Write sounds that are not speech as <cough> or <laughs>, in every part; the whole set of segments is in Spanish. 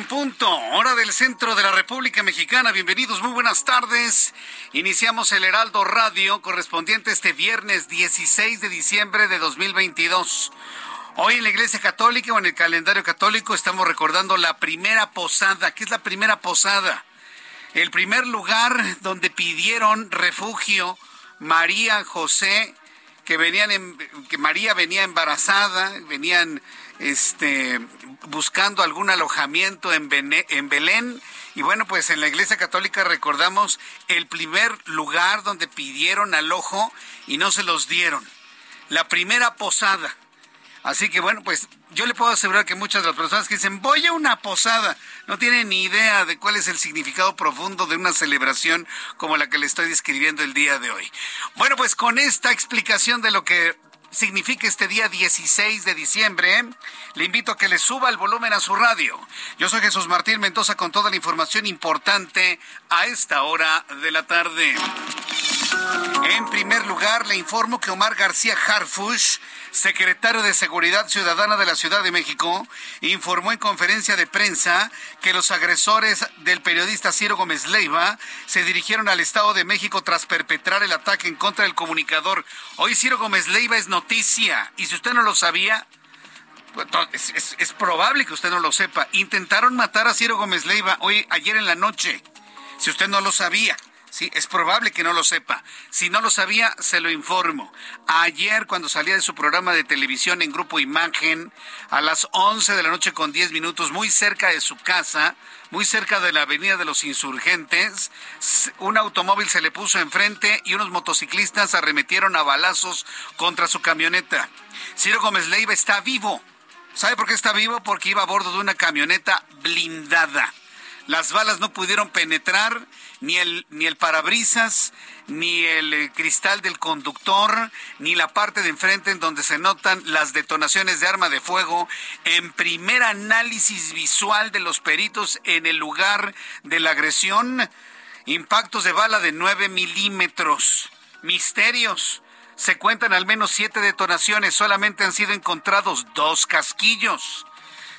Punto, hora del centro de la República Mexicana. Bienvenidos, muy buenas tardes. Iniciamos el Heraldo Radio correspondiente este viernes 16 de diciembre de 2022. Hoy en la Iglesia Católica o en el calendario católico estamos recordando la primera posada. ¿Qué es la primera posada? El primer lugar donde pidieron refugio María José, que venían en- que María venía embarazada, venían este buscando algún alojamiento en, en Belén y bueno, pues en la Iglesia Católica recordamos el primer lugar donde pidieron alojo y no se los dieron. La primera posada. Así que bueno, pues yo le puedo asegurar que muchas de las personas que dicen voy a una posada no tienen ni idea de cuál es el significado profundo de una celebración como la que le estoy describiendo el día de hoy. Bueno, pues con esta explicación de lo que significa este día 16 de diciembre, le invito a que le suba el volumen a su radio. Yo soy Jesús Martín Mendoza con toda la información importante a esta hora de la tarde. En primer lugar, le informo que Omar García Harfush, secretario de Seguridad Ciudadana de la Ciudad de México, informó en conferencia de prensa que los agresores del periodista Ciro Gómez Leiva se dirigieron al Estado de México tras perpetrar el ataque en contra del comunicador. Hoy Ciro Gómez Leiva es noticia, y si usted no lo sabía, pues, es- es probable que usted no lo sepa. Intentaron matar a Ciro Gómez Leiva hoy, ayer en la noche. Si usted no lo sabía, sí, es probable que no lo sepa. Si no lo sabía, se lo informo. Ayer, cuando salía de su programa de televisión en Grupo Imagen, a las 11 de la noche con 10 minutos, muy cerca de su casa, muy cerca de la Avenida de los Insurgentes, un automóvil se le puso enfrente y unos motociclistas arremetieron a balazos contra su camioneta. Ciro Gómez Leiva está vivo. ¿Sabe por qué está vivo? Porque iba a bordo de una camioneta blindada. Las balas no pudieron penetrar ni el, ni el parabrisas, ni el eh, cristal del conductor, ni la parte de enfrente en donde se notan las detonaciones de arma de fuego. En primer análisis visual de los peritos en el lugar de la agresión, impactos de bala de 9 milímetros. Misterios. Se cuentan al menos siete detonaciones, solamente han sido encontrados dos casquillos.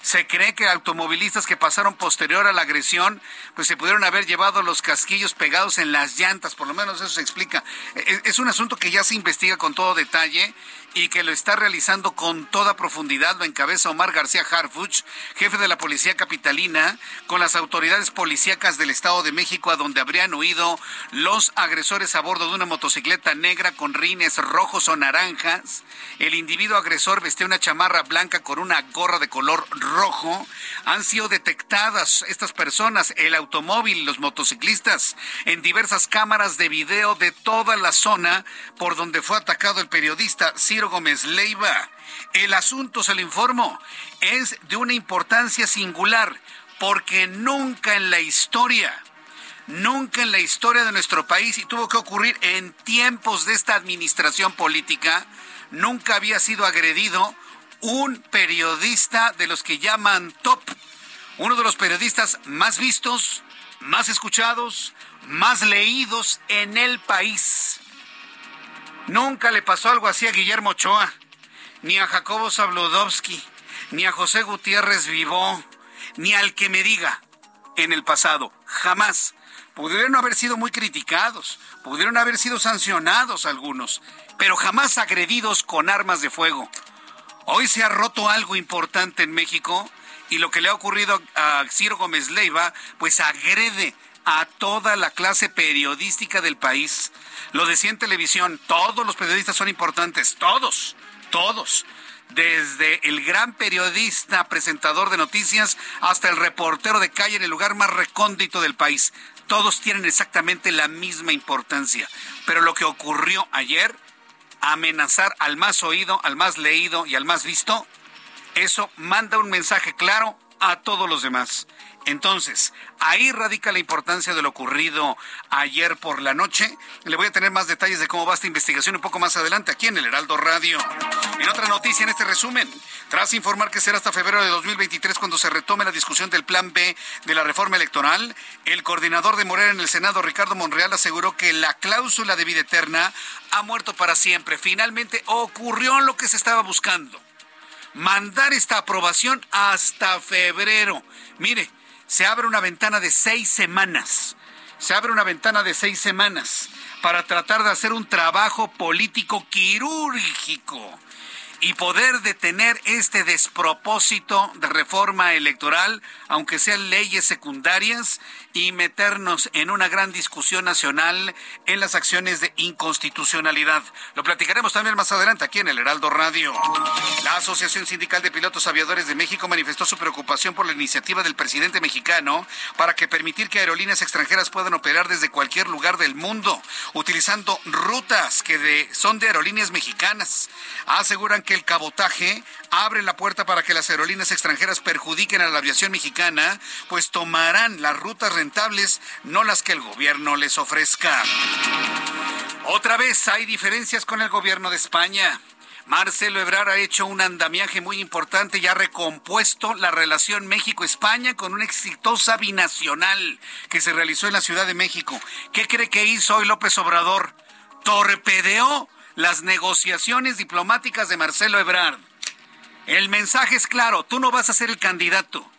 Se cree que automovilistas que pasaron posterior a la agresión, pues se pudieron haber llevado los casquillos pegados en las llantas, por lo menos eso se explica. Es, es un asunto que ya se investiga con todo detalle y que lo está realizando con toda profundidad, lo encabeza Omar García Harfuch, jefe de la Policía Capitalina, con las autoridades policíacas del Estado de México, a donde habrían huido los agresores a bordo de una motocicleta negra con rines rojos o naranjas. El individuo agresor vestía una chamarra blanca con una gorra de color rojo. Han sido detectadas estas personas, el automóvil, los motociclistas, en diversas cámaras de video de toda la zona por donde fue atacado el periodista Ciro Gómez Leiva. El asunto, se lo informo, es de una importancia singular porque nunca en la historia Nunca en la historia de nuestro país, y tuvo que ocurrir en tiempos de esta administración política, nunca había sido agredido un periodista de los que llaman top, uno de los periodistas más vistos, más escuchados, más leídos en el país. Nunca le pasó algo así a Guillermo Ochoa. ni a Jacobo Zabludovsky, ni a José Gutiérrez Vivó, ni al que me diga en el pasado. Jamás. Pudieron haber sido muy criticados, pudieron haber sido sancionados algunos, pero jamás agredidos con armas de fuego. Hoy se ha roto algo importante en México y lo que le ha ocurrido a Ciro Gómez Leiva, pues agrede a toda la clase periodística del país. Lo decía en televisión, todos los periodistas son importantes, todos, todos. Desde el gran periodista, presentador de noticias, hasta el reportero de calle en el lugar más recóndito del país. Todos tienen exactamente la misma importancia. Pero lo que ocurrió ayer, amenazar al más oído, al más leído y al más visto, eso manda un mensaje claro a todos los demás. Entonces, ahí radica la importancia de lo ocurrido ayer por la noche. Le voy a tener más detalles de cómo va esta investigación un poco más adelante aquí en el Heraldo Radio. En otra noticia en este resumen, tras informar que será hasta febrero de 2023 cuando se retome la discusión del Plan B de la reforma electoral, el coordinador de Morena en el Senado, Ricardo Monreal, aseguró que la cláusula de vida eterna ha muerto para siempre. Finalmente ocurrió lo que se estaba buscando. Mandar esta aprobación hasta febrero. Mire, se abre una ventana de seis semanas. Se abre una ventana de seis semanas para tratar de hacer un trabajo político quirúrgico y poder detener este despropósito de reforma electoral, aunque sean leyes secundarias, y meternos en una gran discusión nacional en las acciones de inconstitucionalidad. Lo platicaremos también más adelante aquí en el Heraldo Radio. La Asociación Sindical de Pilotos Aviadores de México manifestó su preocupación por la iniciativa del presidente mexicano para que permitir que aerolíneas extranjeras puedan operar desde cualquier lugar del mundo, utilizando rutas que son de aerolíneas mexicanas. Aseguran que el cabotaje abre la puerta para que las aerolíneas extranjeras perjudiquen a la aviación mexicana, pues tomarán las rutas rentables, no las que el gobierno les ofrezca. Otra vez hay diferencias con el gobierno de España. Marcelo Ebrard ha hecho un andamiaje muy importante y ha recompuesto la relación México-España con una exitosa binacional que se realizó en la Ciudad de México. ¿Qué cree que hizo hoy López Obrador? Torpedeó las negociaciones diplomáticas de Marcelo Ebrard. El mensaje es claro, tú no vas a ser el candidato.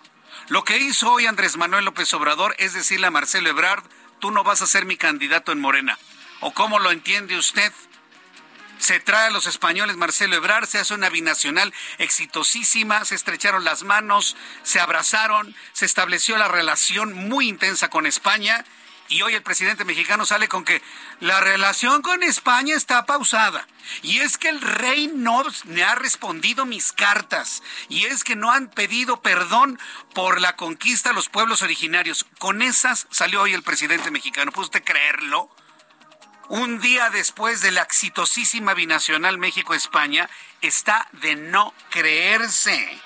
Lo que hizo hoy Andrés Manuel López Obrador es decirle a Marcelo Ebrard, tú no vas a ser mi candidato en Morena. ¿O cómo lo entiende usted? Se trae a los españoles Marcelo Ebrard, se hace una binacional exitosísima, se estrecharon las manos, se abrazaron, se estableció la relación muy intensa con España y hoy el presidente mexicano sale con que la relación con España está pausada. Y es que el rey no me ha respondido mis cartas. Y es que no han pedido perdón por la conquista a los pueblos originarios. Con esas salió hoy el presidente mexicano. ¿Puede usted creerlo? Un día después de la exitosísima binacional México-España, está de no creerse.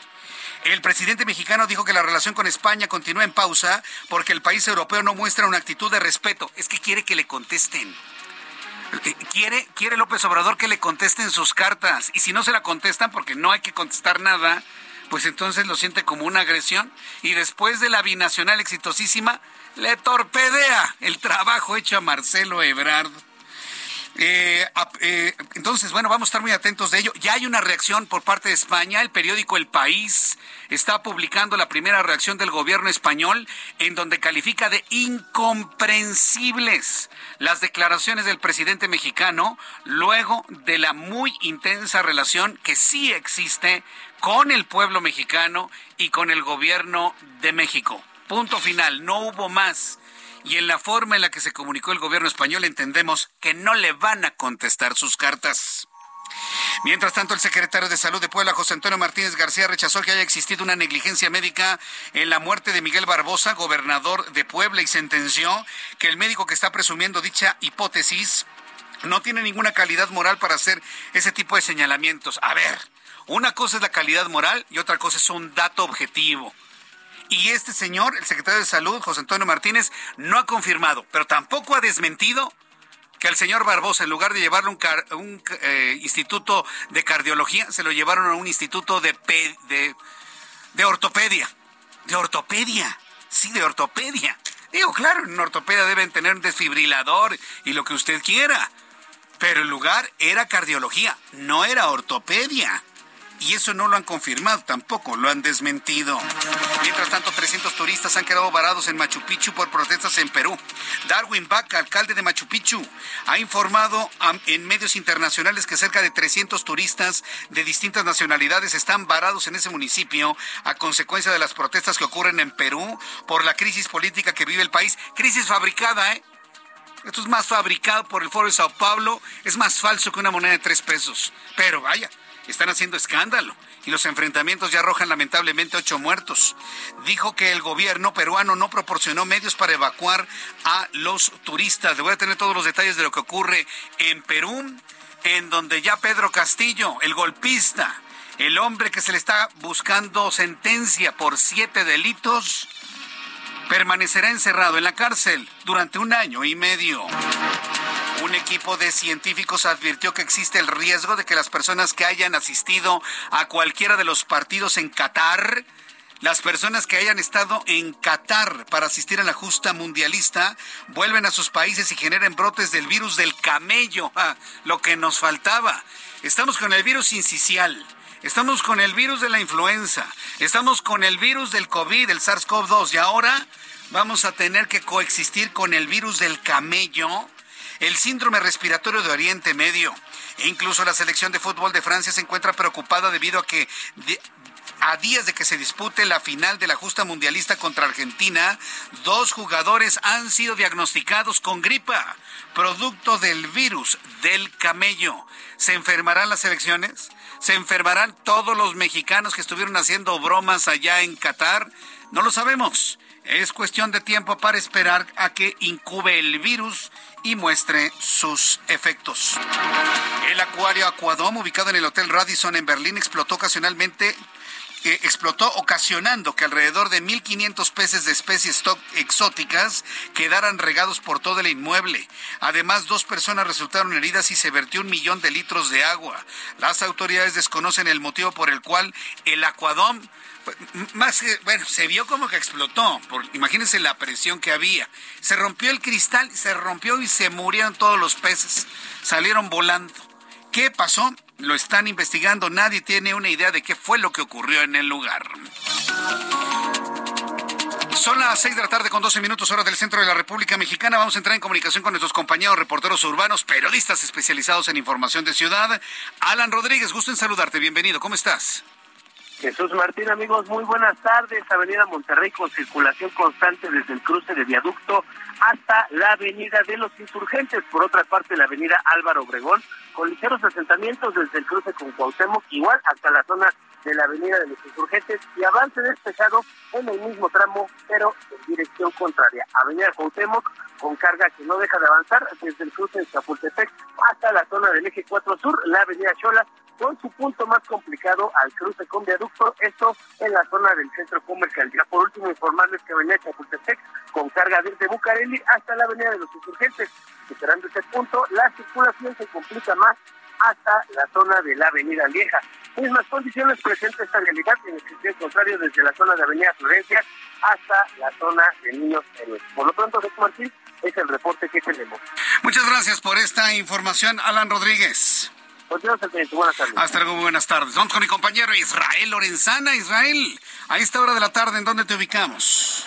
El presidente mexicano dijo que la relación con España continúa en pausa porque el país europeo no muestra una actitud de respeto. Es que quiere que le contesten. Eh, quiere, quiere López Obrador que le contesten sus cartas. Y si no se la contestan, porque no hay que contestar nada, pues entonces lo siente como una agresión. Y después de la binacional exitosísima, le torpedea el trabajo hecho a Marcelo Ebrard. Eh, eh, entonces, bueno, vamos a estar muy atentos de ello. Ya hay una reacción por parte de España. El periódico El País está publicando la primera reacción del gobierno español en donde califica de incomprensibles las declaraciones del presidente mexicano luego de la muy intensa relación que sí existe con el pueblo mexicano y con el gobierno de México. Punto final, no hubo más y en la forma en la que se comunicó el gobierno español entendemos que no le van a contestar sus cartas. Mientras tanto, el secretario de Salud de Puebla, José Antonio Martínez García, rechazó que haya existido una negligencia médica en la muerte de Miguel Barbosa, gobernador de Puebla, y sentenció que el médico que está presumiendo dicha hipótesis no tiene ninguna calidad moral para hacer ese tipo de señalamientos. A ver, una cosa es la calidad moral y otra cosa es un dato objetivo. Y este señor, el secretario de Salud, José Antonio Martínez, no ha confirmado, pero tampoco ha desmentido que al señor Barbosa, en lugar de llevarlo a un, eh, instituto de cardiología, se lo llevaron a un instituto de, de, de ortopedia. De ortopedia. Sí, de ortopedia. Digo, claro, en ortopedia deben tener un desfibrilador y lo que usted quiera. Pero el lugar era cardiología, no era ortopedia. Y eso no lo han confirmado, tampoco lo han desmentido. Mientras tanto, 300 turistas han quedado varados en Machu Picchu por protestas en Perú. Darwin Baca, alcalde de Machu Picchu, ha informado en medios internacionales que cerca de 300 turistas de distintas nacionalidades están varados en ese municipio a consecuencia de las protestas que ocurren en Perú por la crisis política que vive el país. Crisis fabricada, ¿eh? Esto es más fabricado por el Foro de Sao Paulo, es más falso que una moneda de tres pesos. Pero vaya, están haciendo escándalo y los enfrentamientos ya arrojan lamentablemente ocho muertos. Dijo que el gobierno peruano no proporcionó medios para evacuar a los turistas. Le voy a tener todos los detalles de lo que ocurre en Perú, en donde ya Pedro Castillo, el golpista, el hombre que se le está buscando sentencia por siete delitos, permanecerá encerrado en la cárcel durante un año y medio. Un equipo de científicos advirtió que existe el riesgo de que las personas que hayan asistido a cualquiera de los partidos en Qatar, las personas que hayan estado en Qatar para asistir a la justa mundialista, vuelven a sus países y generen brotes del virus del camello, <laughs> ah, lo que nos faltaba. Estamos con el virus incisial Estamos con el virus de la influenza, estamos con el virus del COVID, el SARS-CoV-2 y ahora vamos a tener que coexistir con el virus del camello, el síndrome respiratorio de Oriente Medio. E incluso la selección de fútbol de Francia se encuentra preocupada debido a que a días de que se dispute la final de la justa mundialista contra Argentina, dos jugadores han sido diagnosticados con gripa, producto del virus del camello. ¿Se enfermarán las elecciones? ¿Se enfermarán todos los mexicanos que estuvieron haciendo bromas allá en Qatar? No lo sabemos. Es cuestión de tiempo para esperar a que incube el virus y muestre sus efectos. El acuario Aquadom, ubicado en el Hotel Radisson en Berlín, explotó ocasionalmente explotó ocasionando que alrededor de 1.500 peces de especies exóticas quedaran regados por todo el inmueble. Además, dos personas resultaron heridas y se vertió un millón de litros de agua. Las autoridades desconocen el motivo por el cual el acuadón más que, bueno, se vio como que explotó. imagínense la presión que había. Se rompió el cristal, se rompió y se murieron todos los peces. Salieron volando. ¿Qué pasó? Lo están investigando. Nadie tiene una idea de qué fue lo que ocurrió en el lugar. Son las 6 de la tarde con 12 minutos hora del centro de la República Mexicana. Vamos a entrar en comunicación con nuestros compañeros reporteros urbanos, periodistas especializados en información de ciudad. Alan Rodríguez, gusto en saludarte. Bienvenido. ¿Cómo estás? Jesús Martín, amigos, muy buenas tardes. Avenida Monterrey con circulación constante desde el cruce de viaducto hasta la Avenida de los Insurgentes. Por otra parte, la Avenida Álvaro Obregón con ligeros asentamientos desde el cruce con Cuauhtémoc, igual hasta la zona de la Avenida de los Insurgentes y avance despejado en el mismo tramo, pero en dirección contraria. Avenida Cuauhtémoc con carga que no deja de avanzar desde el cruce de Chapultepec hasta la zona del eje 4 Sur, la Avenida Chola con su punto más complicado al cruce con viaducto, esto en la zona del centro comercial. Ya por último informarles que venía Chapultepec con carga desde Bucareli hasta la avenida de los insurgentes. Superando ese punto, la circulación se complica más hasta la zona de la avenida Vieja. Mismas condiciones presenta esta realidad en el sentido contrario desde la zona de avenida Florencia hasta la zona de Niños Héroes. Por lo pronto, José Martín, es el reporte que tenemos. Muchas gracias por esta información, Alan Rodríguez. Hasta luego, buenas tardes. Vamos con mi compañero Israel Lorenzana. Israel, a esta hora de la tarde, ¿en dónde te ubicamos?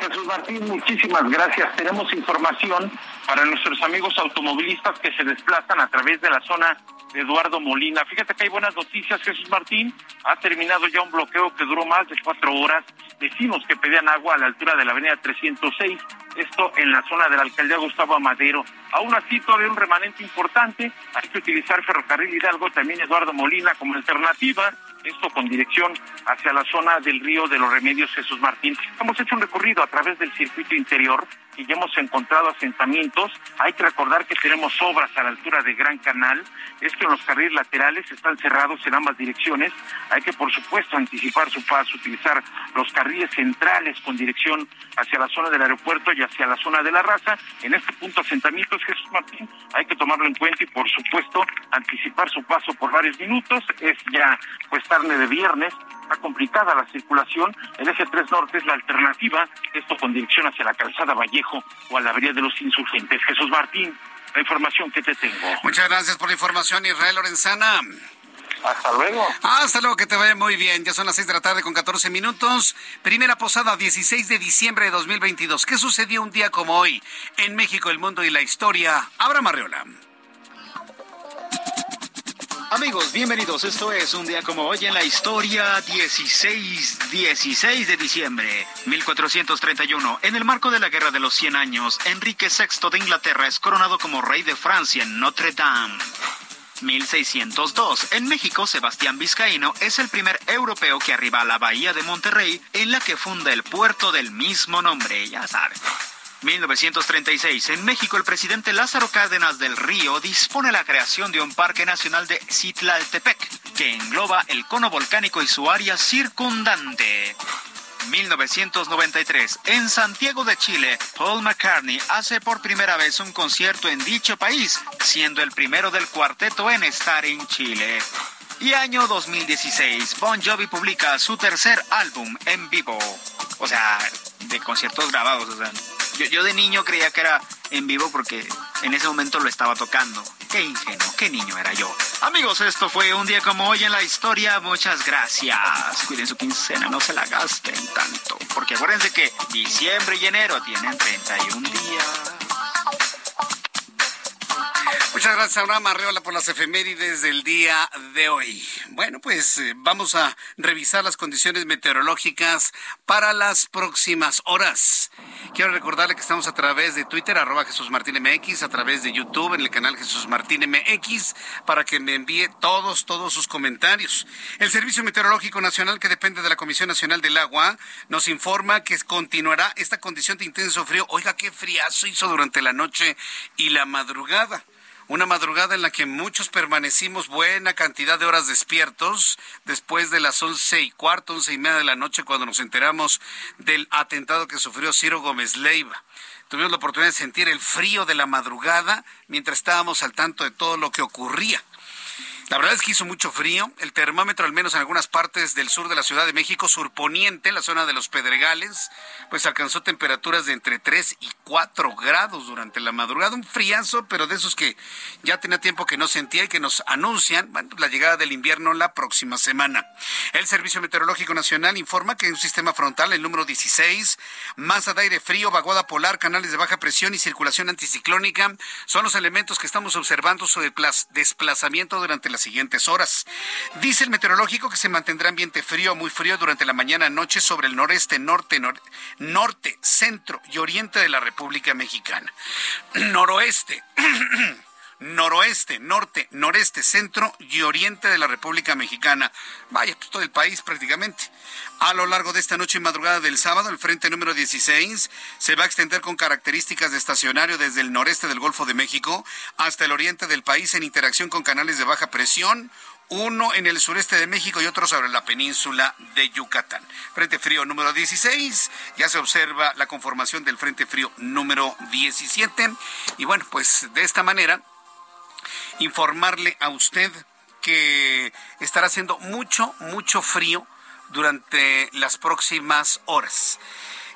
Jesús Martín, muchísimas gracias. Tenemos información para nuestros amigos automovilistas que se desplazan a través de la zona de Eduardo Molina. Fíjate que hay buenas noticias, Jesús Martín. Ha terminado ya un bloqueo que duró más de cuatro horas. Vecinos que pedían agua a la altura de la avenida 306, esto en la zona de la alcaldía Gustavo Amadero. Aún así, todavía un remanente importante. Hay que utilizar Ferrocarril Hidalgo, también Eduardo Molina como alternativa esto con dirección hacia la zona del río de los Remedios Jesús Martín. Hemos hecho un recorrido a través del circuito interior y ya hemos encontrado asentamientos. Hay que recordar que tenemos obras a la altura de Gran Canal. Esto en los carriles laterales están cerrados en ambas direcciones. Hay que, por supuesto, anticipar su paso, utilizar los carriles centrales con dirección hacia la zona del aeropuerto y hacia la zona de la raza. En este punto, asentamientos Jesús Martín, hay que tomarlo en cuenta y, por supuesto, anticipar su paso por varios minutos. Es ya, pues, tarde de viernes está complicada la circulación. El eje 3 Norte es la alternativa, esto con dirección hacia la calzada Vallejo o a la avenida de los Insurgentes. Jesús Martín, la información que te tengo. Muchas gracias por la información, Israel Lorenzana. Hasta luego. Hasta luego, que te vaya muy bien. Ya son las 6 de la tarde con 14 minutos. Primera posada, 16 de diciembre de 2022. ¿Qué sucedió un día como hoy en México, el mundo y la historia? Abra Marriola. Amigos, bienvenidos. Esto es un día como hoy en la historia 16, 16 de diciembre 1431. En el marco de la Guerra de los 100 Años, Enrique VI de Inglaterra es coronado como rey de Francia en Notre Dame. 1602. En México, Sebastián Vizcaíno es el primer europeo que arriba a la bahía de Monterrey, en la que funda el puerto del mismo nombre, ya sabes. 1936. En México, el presidente Lázaro Cárdenas del Río dispone la creación de un parque nacional de Citlaltepec, que engloba el cono volcánico y su área circundante. 1993. En Santiago de Chile, Paul McCartney hace por primera vez un concierto en dicho país, siendo el primero del cuarteto en estar en Chile. Y año 2016, Bon Jovi publica su tercer álbum en vivo. O sea, de conciertos grabados. O sea, yo, yo de niño creía que era en vivo porque en ese momento lo estaba tocando. Qué ingenuo, qué niño era yo. Amigos, esto fue un día como hoy en la historia. Muchas gracias. Cuiden su quincena, no se la gasten tanto. Porque acuérdense que diciembre y enero tienen 31 días. Muchas gracias, Abraham Arreola, por las efemérides del día de hoy. Bueno, pues eh, vamos a revisar las condiciones meteorológicas para las próximas horas. Quiero recordarle que estamos a través de Twitter, arroba Jesús Martín MX, a través de YouTube, en el canal Jesús Martín MX, para que me envíe todos, todos sus comentarios. El Servicio Meteorológico Nacional, que depende de la Comisión Nacional del Agua, nos informa que continuará esta condición de intenso frío. Oiga, qué friazo hizo durante la noche y la madrugada una madrugada en la que muchos permanecimos buena cantidad de horas despiertos después de las once y cuarto, once y media de la noche cuando nos enteramos del atentado que sufrió Ciro Gómez Leiva. Tuvimos la oportunidad de sentir el frío de la madrugada mientras estábamos al tanto de todo lo que ocurría. La verdad es que hizo mucho frío. El termómetro, al menos en algunas partes del sur de la Ciudad de México, surponiente, la zona de los Pedregales, pues alcanzó temperaturas de entre 3 y 4 grados durante la madrugada. Un friazo, pero de esos que ya tenía tiempo que no sentía y que nos anuncian la llegada del invierno la próxima semana. El Servicio Meteorológico Nacional informa que un sistema frontal, el número 16, masa de aire frío, vaguada polar, canales de baja presión y circulación anticiclónica son los elementos que estamos observando sobre desplazamiento durante la siguientes horas. Dice el meteorológico que se mantendrá ambiente frío, muy frío durante la mañana noche sobre el noreste, norte, norte, centro y oriente de la República Mexicana. <clears throat> Noroeste. <clears throat> noroeste, norte, noreste, centro y oriente de la República Mexicana. Vaya, pues todo el país prácticamente. A lo largo de esta noche y madrugada del sábado, el frente número 16 se va a extender con características de estacionario desde el noreste del Golfo de México hasta el oriente del país en interacción con canales de baja presión, uno en el sureste de México y otro sobre la península de Yucatán. Frente frío número 16, ya se observa la conformación del frente frío número 17 y bueno, pues de esta manera informarle a usted que estará haciendo mucho, mucho frío durante las próximas horas.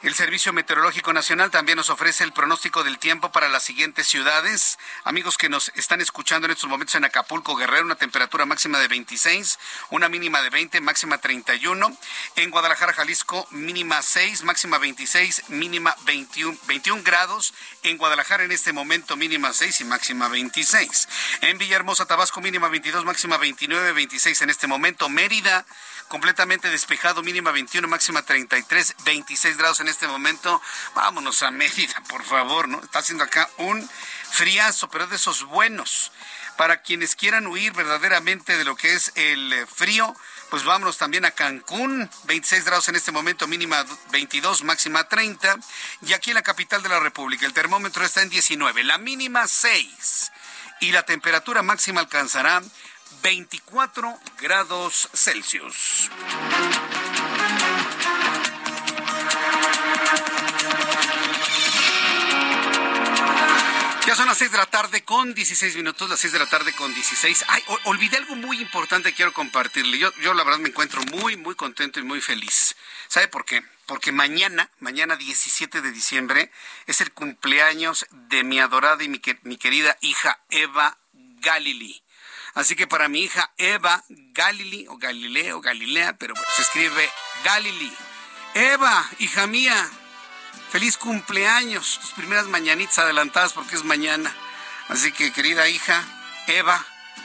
El Servicio Meteorológico Nacional también nos ofrece el pronóstico del tiempo para las siguientes ciudades. Amigos que nos están escuchando en estos momentos en Acapulco, Guerrero, una temperatura máxima de 26, una mínima de 20, máxima 31. En Guadalajara, Jalisco, mínima 6, máxima 26, mínima 21, 21 grados. En Guadalajara en este momento mínima 6 y máxima 26. En Villahermosa, Tabasco, mínima 22, máxima 29, 26 en este momento. Mérida, completamente despejado, mínima 21, máxima 33, 26 grados en momento. Vámonos a Mérida, <laughs> por favor, ¿no? Está haciendo acá un friazo, pero de esos buenos. Para quienes quieran huir verdaderamente de lo que es el frío, pues vámonos también a Cancún, 26 grados en este momento, mínima 22, máxima 30. Y aquí en la capital de la República, el termómetro está en 19, la mínima 6. Y la temperatura máxima alcanzará 24 grados Celsius. Son las 6 de la tarde con 16 minutos, las 6 de la tarde con 16. Ay, olvidé algo muy importante que quiero compartirle. Yo, yo la verdad me encuentro muy, muy contento y muy feliz. ¿Sabe por qué? Porque mañana, mañana 17 de diciembre, es el cumpleaños de mi adorada y mi, mi querida hija Eva Galili. Así que para mi hija Eva Galili, o Galileo, Galilea, pero se escribe Galili. Eva, hija mía, feliz cumpleaños. Tus primeras mañanitas adelantadas porque es mañana. Así que querida hija, Eva,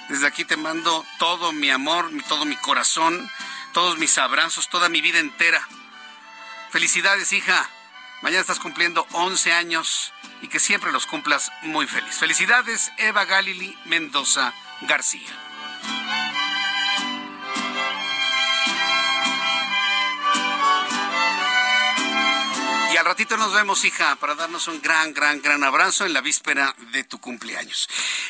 desde aquí te mando todo mi amor, todo mi corazón, todos mis abrazos, toda mi vida entera. Felicidades, hija. Mañana estás cumpliendo 11 años y que siempre los cumplas muy feliz. Felicidades, Eva Galili Mendoza García. Ratito nos vemos, hija, para darnos un gran, gran, gran abrazo en la víspera de tu cumpleaños.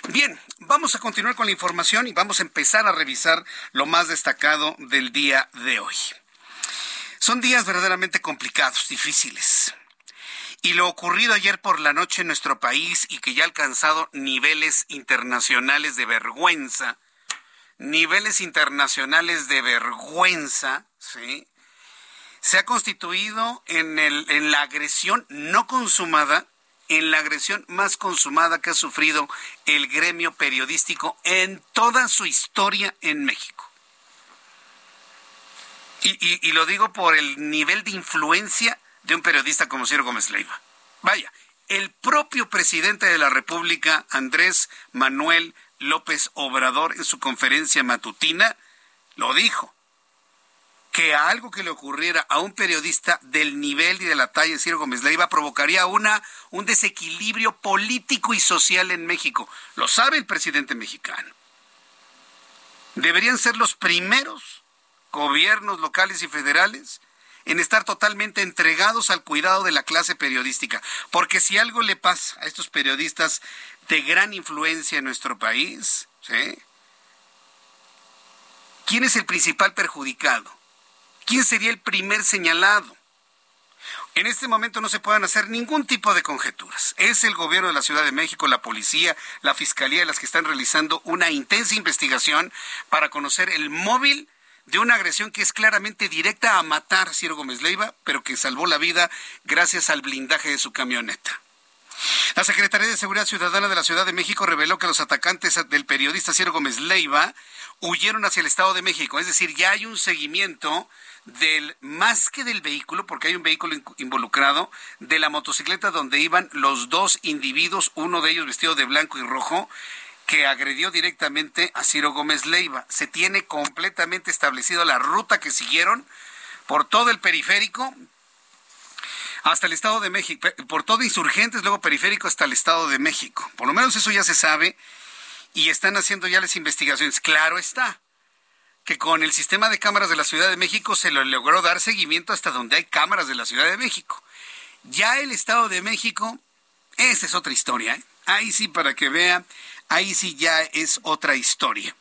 Bien, vamos a continuar con la información y vamos a empezar a revisar lo más destacado del día de hoy. Son días verdaderamente complicados, difíciles. Y lo ocurrido ayer por la noche en nuestro país y que ya ha alcanzado niveles internacionales de vergüenza, niveles internacionales de vergüenza, ¿sí? Se ha constituido en, el, en la agresión no consumada, en la agresión más consumada que ha sufrido el gremio periodístico en toda su historia en México. Y, lo digo por el nivel de influencia de un periodista como Ciro Gómez Leiva. Vaya, el propio presidente de la República, Andrés Manuel López Obrador, en su conferencia matutina, lo dijo, que algo que le ocurriera a un periodista del nivel y de la talla de Ciro Gómez Leiva provocaría una, un desequilibrio político y social en México. Lo sabe el presidente mexicano. Deberían ser los primeros gobiernos locales y federales en estar totalmente entregados al cuidado de la clase periodística. Porque si algo le pasa a estos periodistas de gran influencia en nuestro país, ¿quién es el principal perjudicado? ¿Quién sería el primer señalado? En este momento no se pueden hacer ningún tipo de conjeturas. Es el gobierno de la Ciudad de México, la policía, la fiscalía las que están realizando una intensa investigación para conocer el móvil de una agresión que es claramente directa a matar a Ciro Gómez Leiva, pero que salvó la vida gracias al blindaje de su camioneta. La Secretaría de Seguridad Ciudadana de la Ciudad de México reveló que los atacantes del periodista Ciro Gómez Leiva huyeron hacia el Estado de México. Es decir, ya hay un seguimiento del, más que del vehículo, porque hay un vehículo involucrado, de la motocicleta donde iban los dos individuos, uno de ellos vestido de blanco y rojo, que agredió directamente a Ciro Gómez Leiva. Se tiene completamente establecido la ruta que siguieron por todo el periférico hasta el Estado de México, por todo insurgentes, luego periférico hasta el Estado de México. Por lo menos eso ya se sabe y están haciendo ya las investigaciones. Claro está que con el sistema de cámaras de la Ciudad de México se le logró dar seguimiento hasta donde hay cámaras de la Ciudad de México. Ya el Estado de México, esa es otra historia. ¿eh? Ahí sí, para que vea ahí sí ya es otra historia.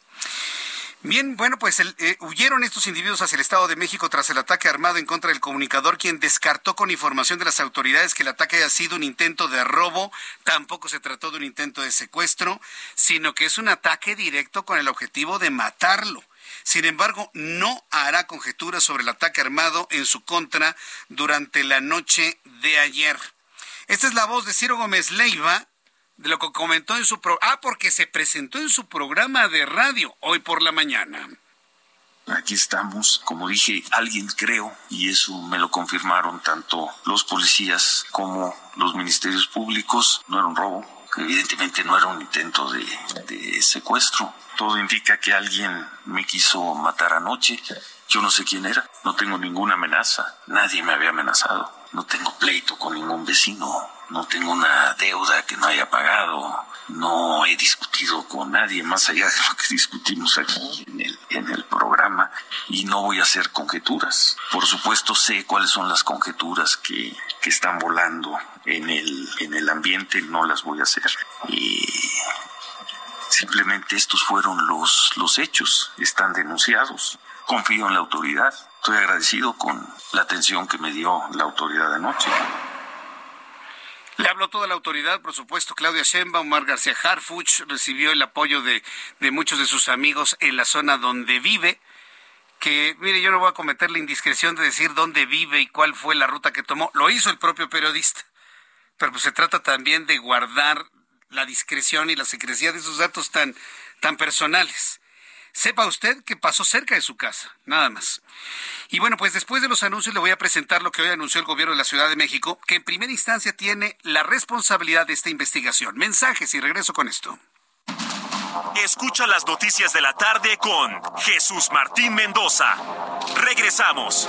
Bien, bueno, pues eh, huyeron estos individuos hacia el Estado de México tras el ataque armado en contra del comunicador, quien descartó con información de las autoridades que el ataque haya sido un intento de robo, tampoco se trató de un intento de secuestro, sino que es un ataque directo con el objetivo de matarlo. Sin embargo, no hará conjeturas sobre el ataque armado en su contra durante la noche de ayer. Esta es la voz de Ciro Gómez Leiva, de lo que comentó en su programa. Ah, porque se presentó en su programa de radio hoy por la mañana. Aquí estamos, como dije, alguien creo, y eso me lo confirmaron tanto los policías como los ministerios públicos, no era un robo, evidentemente no era un intento de, de secuestro. Todo indica que alguien me quiso matar anoche. Yo no sé quién era, no tengo ninguna amenaza, nadie me había amenazado, no tengo pleito con ningún vecino, no tengo una deuda que no haya pagado, no he discutido con nadie más allá de lo que discutimos aquí en el, en el programa y no voy a hacer conjeturas. Por supuesto sé cuáles son las conjeturas que, que están volando en el, en el ambiente, no las voy a hacer. Y simplemente estos fueron los, los hechos, están denunciados. Confío en la autoridad. Estoy agradecido con la atención que me dio la autoridad anoche. Le habló toda la autoridad, por supuesto, Claudia Sheinbaum, Omar García Harfuch, recibió el apoyo de, de muchos de sus amigos en la zona donde vive, que, mire, yo no voy a cometer la indiscreción de decir dónde vive y cuál fue la ruta que tomó, lo hizo el propio periodista, pero pues se trata también de guardar la discreción y la secrecía de esos datos tan, tan personales. Sepa usted que pasó cerca de su casa, nada más. Y bueno, pues después de los anuncios le voy a presentar lo que hoy anunció el gobierno de la Ciudad de México, que en primera instancia tiene la responsabilidad de esta investigación. Mensajes y regreso con esto. Escucha las noticias de la tarde con Jesús Martín Mendoza. Regresamos.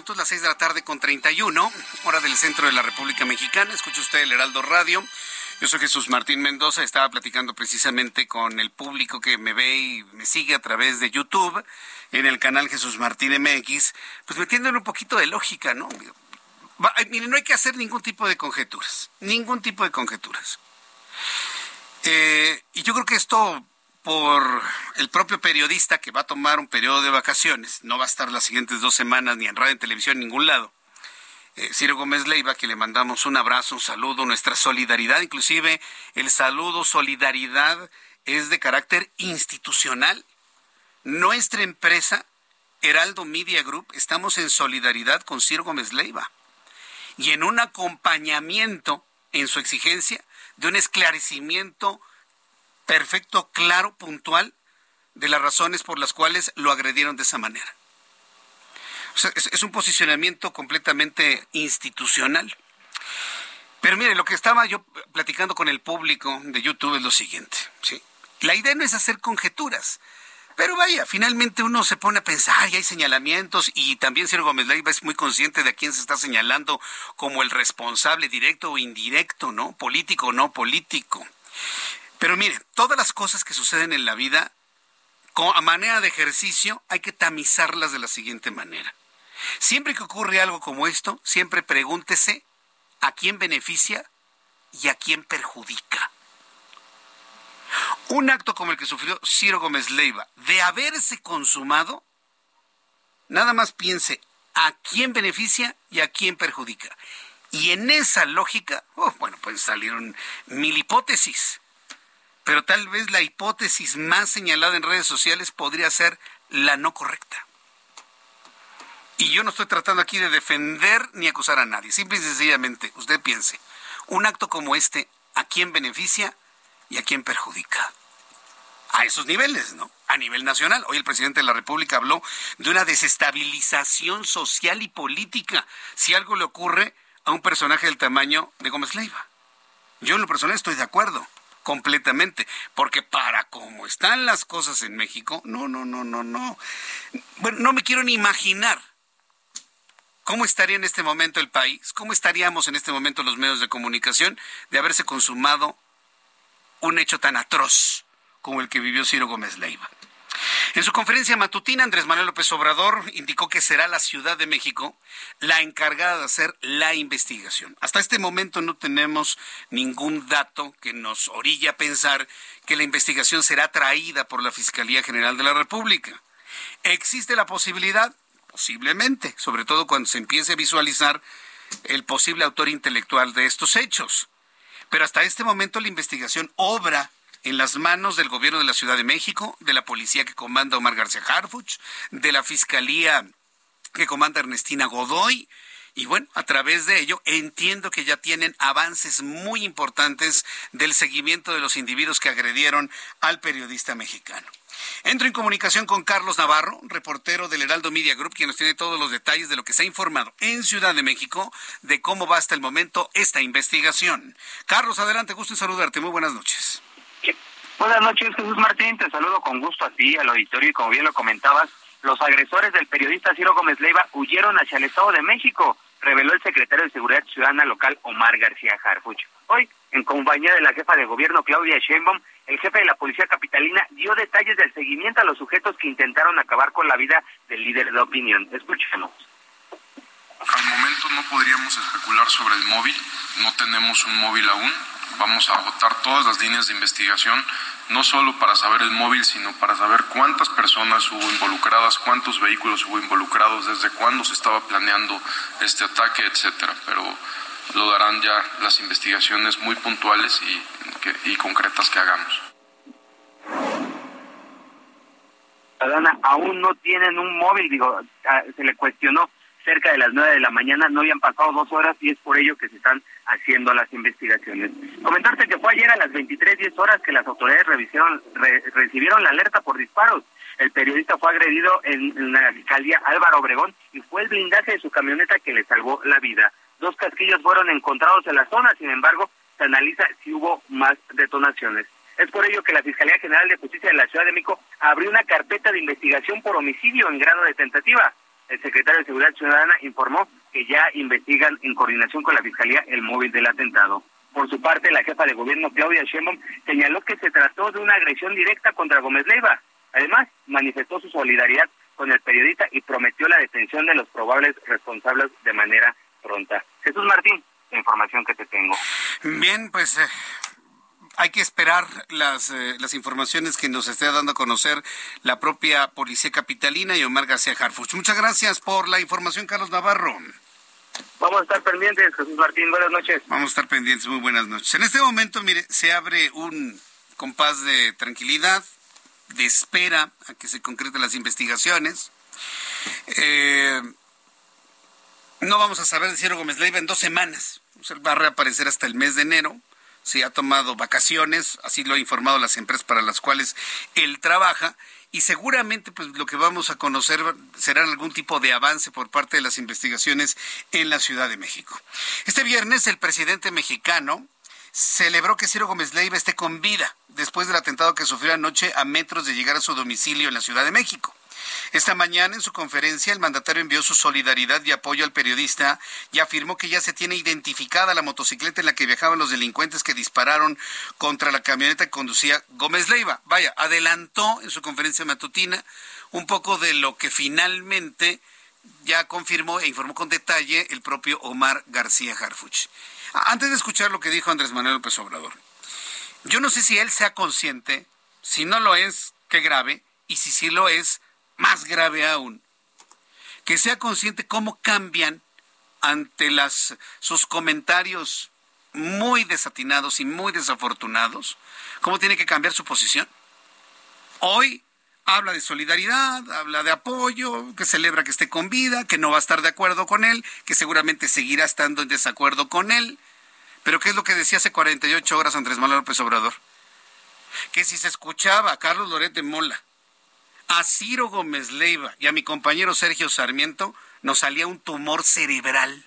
Minutos, las 6 de la tarde con 31, hora del centro de la República Mexicana. Escucha usted el Heraldo Radio. Yo soy Jesús Martín Mendoza. Estaba platicando precisamente con el público que me ve y me sigue a través de YouTube en el canal Jesús Martín MX, pues metiéndole un poquito de lógica, ¿no? Miren, no hay que hacer ningún tipo de conjeturas, ningún tipo de conjeturas. Eh, y yo creo que esto por el propio periodista que va a tomar un periodo de vacaciones, no va a estar las siguientes dos semanas ni en radio, en televisión, en ningún lado. Eh, Ciro Gómez Leiva, que le mandamos un abrazo, un saludo, nuestra solidaridad, inclusive el saludo, solidaridad es de carácter institucional. Nuestra empresa, Heraldo Media Group, estamos en solidaridad con Ciro Gómez Leiva y en un acompañamiento en su exigencia de un esclarecimiento perfecto, claro, puntual de las razones por las cuales lo agredieron de esa manera. es, un posicionamiento completamente institucional. Pero mire, lo que estaba yo platicando con el público de YouTube es lo siguiente. ¿sí? La idea no es hacer conjeturas. Pero vaya, finalmente uno se pone a pensar y hay señalamientos y también Sergio Gómez Leiva es muy consciente de a quién se está señalando como el responsable directo o indirecto, ¿no? Político o no político. Pero mire, todas las cosas que suceden en la vida, a manera de ejercicio, hay que tamizarlas de la siguiente manera. Siempre que ocurre algo como esto, siempre pregúntese a quién beneficia y a quién perjudica. Un acto como el que sufrió Ciro Gómez Leiva, de haberse consumado, nada más piense a quién beneficia y a quién perjudica. Y en esa lógica, oh, bueno, pues salieron mil hipótesis pero tal vez la hipótesis más señalada en redes sociales podría ser la no correcta. Y yo no estoy tratando aquí de defender ni acusar a nadie. Simple y sencillamente, usted piense, un acto como este, ¿a quién beneficia y a quién perjudica? A esos niveles, ¿no? A nivel nacional. Hoy el presidente de la República habló de una desestabilización social y política si algo le ocurre a un personaje del tamaño de Gómez Leiva. Yo en lo personal estoy de acuerdo completamente, porque para cómo están las cosas en México, no, no, no, no, no. Bueno, no me quiero ni imaginar cómo estaría en este momento el país, cómo estaríamos en este momento los medios de comunicación de haberse consumado un hecho tan atroz como el que vivió Ciro Gómez Leiva. En su conferencia matutina, Andrés Manuel López Obrador indicó que será la Ciudad de México la encargada de hacer la investigación. Hasta este momento no tenemos ningún dato que nos orilla a pensar que la investigación será traída por la Fiscalía General de la República. ¿Existe la posibilidad? Posiblemente, sobre todo cuando se empiece a visualizar el posible autor intelectual de estos hechos. Pero hasta este momento la investigación obra en las manos del gobierno de la Ciudad de México, de la policía que comanda Omar García Harfuch, de la fiscalía que comanda Ernestina Godoy. Y bueno, a través de ello entiendo que ya tienen avances muy importantes del seguimiento de los individuos que agredieron al periodista mexicano. Entro en comunicación con Carlos Navarro, reportero del Heraldo Media Group, quien nos tiene todos los detalles de lo que se ha informado en Ciudad de México de cómo va hasta el momento esta investigación. Carlos, adelante, gusto en saludarte. Muy buenas noches. Buenas noches, Jesús Martín. Te saludo con gusto a ti, al auditorio, y como bien lo comentabas, los agresores del periodista Ciro Gómez Leiva huyeron hacia el Estado de México, reveló el secretario de Seguridad Ciudadana local Omar García Harfuch. Hoy, en compañía de la jefa de gobierno Claudia Sheinbaum, el jefe de la policía capitalina dio detalles del seguimiento a los sujetos que intentaron acabar con la vida del líder de opinión. Escuchemos. Al momento no podríamos especular sobre el móvil, no tenemos un móvil aún. Vamos a agotar todas las líneas de investigación, no solo para saber el móvil, sino para saber cuántas personas hubo involucradas, cuántos vehículos hubo involucrados, desde cuándo se estaba planeando este ataque, etcétera. Pero lo darán ya las investigaciones muy puntuales y, y concretas que hagamos. aún no tienen un móvil, digo, ah, se le cuestionó cerca de las nueve de la mañana, no habían pasado dos horas y es por ello que se están haciendo las investigaciones. Comentarte que fue ayer a las 23.10 horas que las autoridades revisaron, recibieron la alerta por disparos. El periodista fue agredido en, en la alcaldía Álvaro Obregón y fue el blindaje de su camioneta que le salvó la vida. Dos casquillos fueron encontrados en la zona, sin embargo, se analiza si hubo más detonaciones. Es por ello que la Fiscalía General de Justicia de la Ciudad de México abrió una carpeta de investigación por homicidio en grado de tentativa. El secretario de Seguridad Ciudadana informó que ya investigan en coordinación con la Fiscalía el móvil del atentado. Por su parte, la jefa de gobierno Claudia Sheinbaum señaló que se trató de una agresión directa contra Gómez Leiva. Además, manifestó su solidaridad con el periodista y prometió la detención de los probables responsables de manera pronta. Jesús Martín, la información que te tengo. Bien, pues eh, hay que esperar las, eh, las informaciones que nos esté dando a conocer la propia Policía Capitalina y Omar García Harfuch. Muchas gracias por la información, Carlos Navarro. Vamos a estar pendientes, Jesús Martín. Buenas noches. Vamos a estar pendientes. Muy buenas noches. En este momento, mire, se abre un compás de tranquilidad, de espera a que se concreten las investigaciones. Eh, no vamos a saber de Ciro Gómez Leiva en dos semanas. va a reaparecer hasta el mes de enero. Se ha tomado vacaciones, así lo han informado las empresas para las cuales él trabaja. Y seguramente pues lo que vamos a conocer será algún tipo de avance por parte de las investigaciones en la Ciudad de México. Este viernes el presidente mexicano celebró que Ciro Gómez Leiva esté con vida después del atentado que sufrió anoche a metros de llegar a su domicilio en la Ciudad de México. Esta mañana en su conferencia el mandatario envió su solidaridad y apoyo al periodista y afirmó que ya se tiene identificada la motocicleta en la que viajaban los delincuentes que dispararon contra la camioneta que conducía Gómez Leiva. Vaya, adelantó en su conferencia matutina un poco de lo que finalmente ya confirmó e informó con detalle el propio Omar García Harfuch. Antes de escuchar lo que dijo Andrés Manuel López Obrador, yo no sé si él sea consciente, si no lo es, qué grave, y si sí lo es, más grave aún, que sea consciente cómo cambian ante las, sus comentarios muy desatinados y muy desafortunados, cómo tiene que cambiar su posición. Hoy habla de solidaridad, habla de apoyo, que celebra que esté con vida, que no va a estar de acuerdo con él, que seguramente seguirá estando en desacuerdo con él. Pero ¿qué es lo que decía hace 48 horas Andrés Manuel López Obrador? Que si se escuchaba a Carlos Loret de Mola a Ciro Gómez Leiva y a mi compañero Sergio Sarmiento nos salía un tumor cerebral.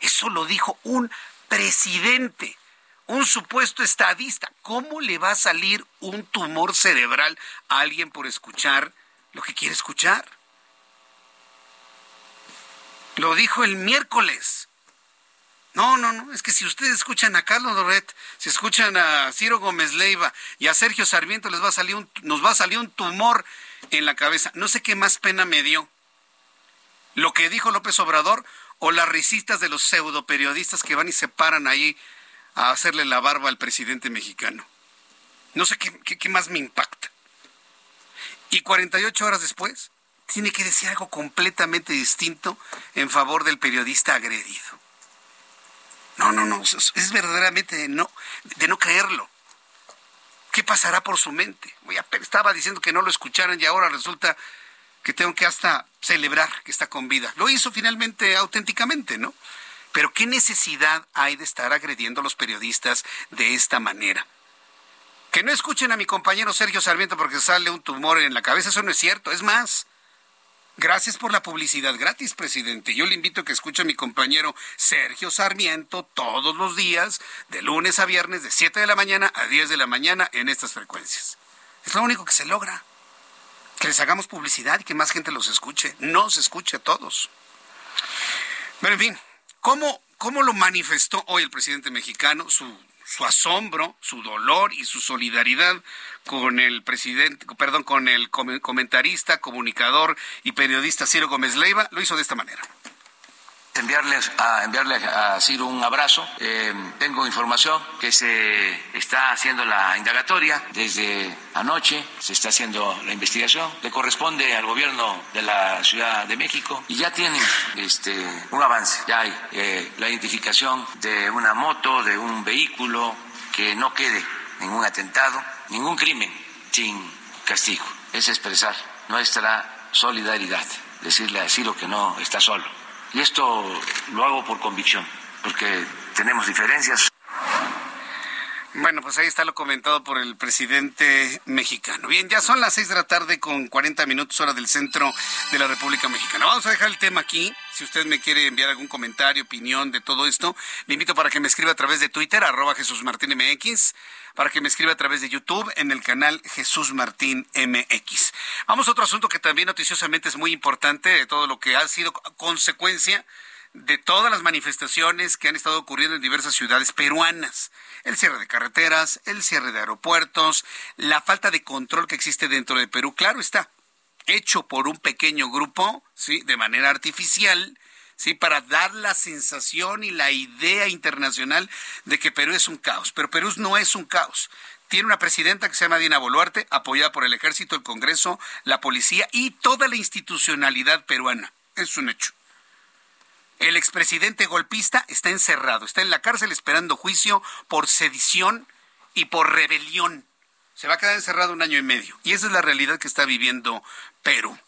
Eso lo dijo un presidente, un supuesto estadista. ¿Cómo le va a salir un tumor cerebral a alguien por escuchar lo que quiere escuchar? Lo dijo el miércoles. No, no, no, es que si ustedes escuchan a Carlos Doret, si escuchan a Ciro Gómez Leiva y a Sergio Sarmiento, les va a salir un, nos va a salir un tumor en la cabeza. No sé qué más pena me dio. Lo que dijo López Obrador o las risistas de los pseudo periodistas que van y se paran ahí a hacerle la barba al presidente mexicano. No sé qué, qué más me impacta. Y 48 horas después, tiene que decir algo completamente distinto en favor del periodista agredido. No, no, no, es verdaderamente de no, de no creerlo. ¿Qué pasará por su mente? estaba diciendo que no lo escucharan y ahora resulta que tengo que hasta celebrar que está con vida. Lo hizo finalmente auténticamente, ¿no? Pero ¿qué necesidad hay de estar agrediendo a los periodistas de esta manera? Que no escuchen a mi compañero Sergio Sarmiento porque sale un tumor en la cabeza, eso no es cierto. Es más, Gracias por la publicidad gratis, presidente. Yo le invito a que escuche a mi compañero Sergio Sarmiento todos los días, de lunes a viernes, de 7 de la mañana a 10 de la mañana en estas frecuencias. Es lo único que se logra. Que les hagamos publicidad y que más gente los escuche. No se escuche a todos. Pero en fin, ¿cómo, cómo lo manifestó hoy el presidente mexicano? Su su asombro, su dolor y su solidaridad con el presidente, perdón, con el comentarista, comunicador y periodista Ciro Gómez Leiva, lo hizo de esta manera enviarles a enviarle a Ciro un abrazo. Eh, tengo información que se está haciendo la indagatoria desde anoche, se está haciendo la investigación, le corresponde al gobierno de la Ciudad de México y ya tienen este un avance, ya hay eh, la identificación de una moto, de un vehículo que no quede ningún atentado, ningún crimen sin castigo. Es expresar nuestra solidaridad, decirle a Ciro que no está solo y esto lo hago por convicción, porque tenemos diferencias. Bueno, pues ahí está lo comentado por el presidente mexicano. Bien, ya son las seis de la tarde con 40 minutos hora del centro de la República Mexicana. Vamos a dejar el tema aquí. Si usted me quiere enviar algún comentario, opinión de todo esto, le invito para que me escriba a través de Twitter, arroba Jesús Martín MX, para que me escriba a través de YouTube en el canal Jesús Martín MX. Vamos a otro asunto que también noticiosamente es muy importante, de todo lo que ha sido consecuencia de todas las manifestaciones que han estado ocurriendo en diversas ciudades peruanas. El cierre de carreteras, el cierre de aeropuertos, la falta de control que existe dentro de Perú. Claro está, hecho por un pequeño grupo, ¿sí? De manera artificial, ¿sí? Para dar la sensación y la idea internacional de que Perú es un caos. Pero Perú no es un caos. Tiene una presidenta que se llama Dina Boluarte, apoyada por el ejército, el Congreso, la policía y toda la institucionalidad peruana. Es un hecho. El expresidente golpista está encerrado, está en la cárcel esperando juicio por sedición y por rebelión. Se va a quedar encerrado un año y medio. Y esa es la realidad que está viviendo Perú.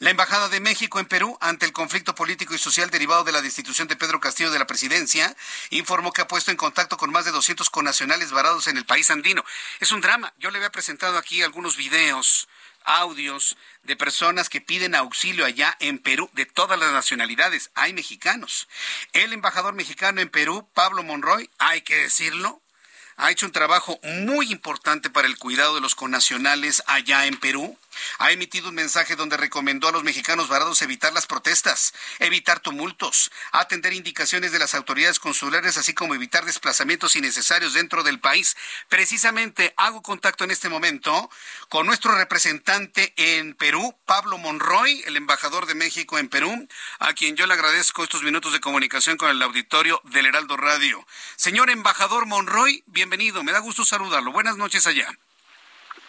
La Embajada de México en Perú, ante el conflicto político y social derivado de la destitución de Pedro Castillo de la presidencia, informó que ha puesto en contacto con más de 200 conacionales varados en el país andino. Es un drama. Yo le había presentado aquí algunos videos audios de personas que piden auxilio allá en Perú, de todas las nacionalidades. Hay mexicanos. El embajador mexicano en Perú, Pablo Monroy, hay que decirlo, ha hecho un trabajo muy importante para el cuidado de los connacionales allá en Perú. Ha emitido un mensaje donde recomendó a los mexicanos varados evitar las protestas, evitar tumultos, atender indicaciones de las autoridades consulares, así como evitar desplazamientos innecesarios dentro del país. Precisamente hago contacto en este momento con nuestro representante en Perú, Pablo Monroy, el embajador de México en Perú, a quien yo le agradezco estos minutos de comunicación con el auditorio del Heraldo Radio. Señor embajador Monroy, bienvenido, me da gusto saludarlo. Buenas noches allá.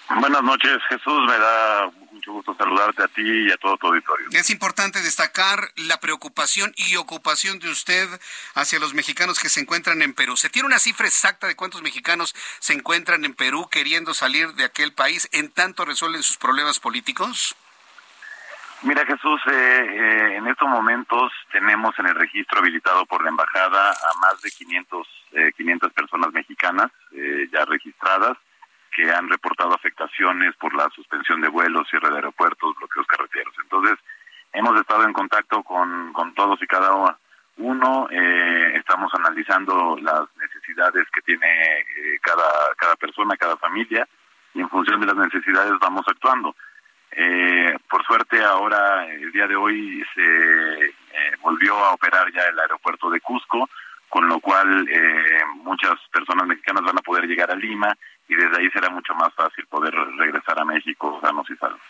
Buenas noches, Jesús. Me da mucho gusto saludarte a ti y a todo tu auditorio. Es importante destacar la preocupación y ocupación de usted hacia los mexicanos que se encuentran en Perú. ¿Se tiene una cifra exacta de cuántos mexicanos se encuentran en Perú queriendo salir de aquel país en tanto resuelven sus problemas políticos? Mira, Jesús, eh, eh, en estos momentos tenemos en el registro habilitado por la embajada a más de 500, 500 eh, personas mexicanas ya registradas que han reportado afectaciones por la suspensión de vuelos, cierre de aeropuertos, bloqueos carreteros. Entonces, hemos estado en contacto con, con todos y cada uno, eh, estamos analizando las necesidades que tiene eh, cada, cada persona, cada familia, y en función de las necesidades vamos actuando. Eh, por suerte ahora, el día de hoy, se volvió a operar ya el aeropuerto de Cusco, con lo cual muchas personas mexicanas van a poder llegar a Lima y desde ahí será mucho más fácil poder regresar a México sanos y salvos.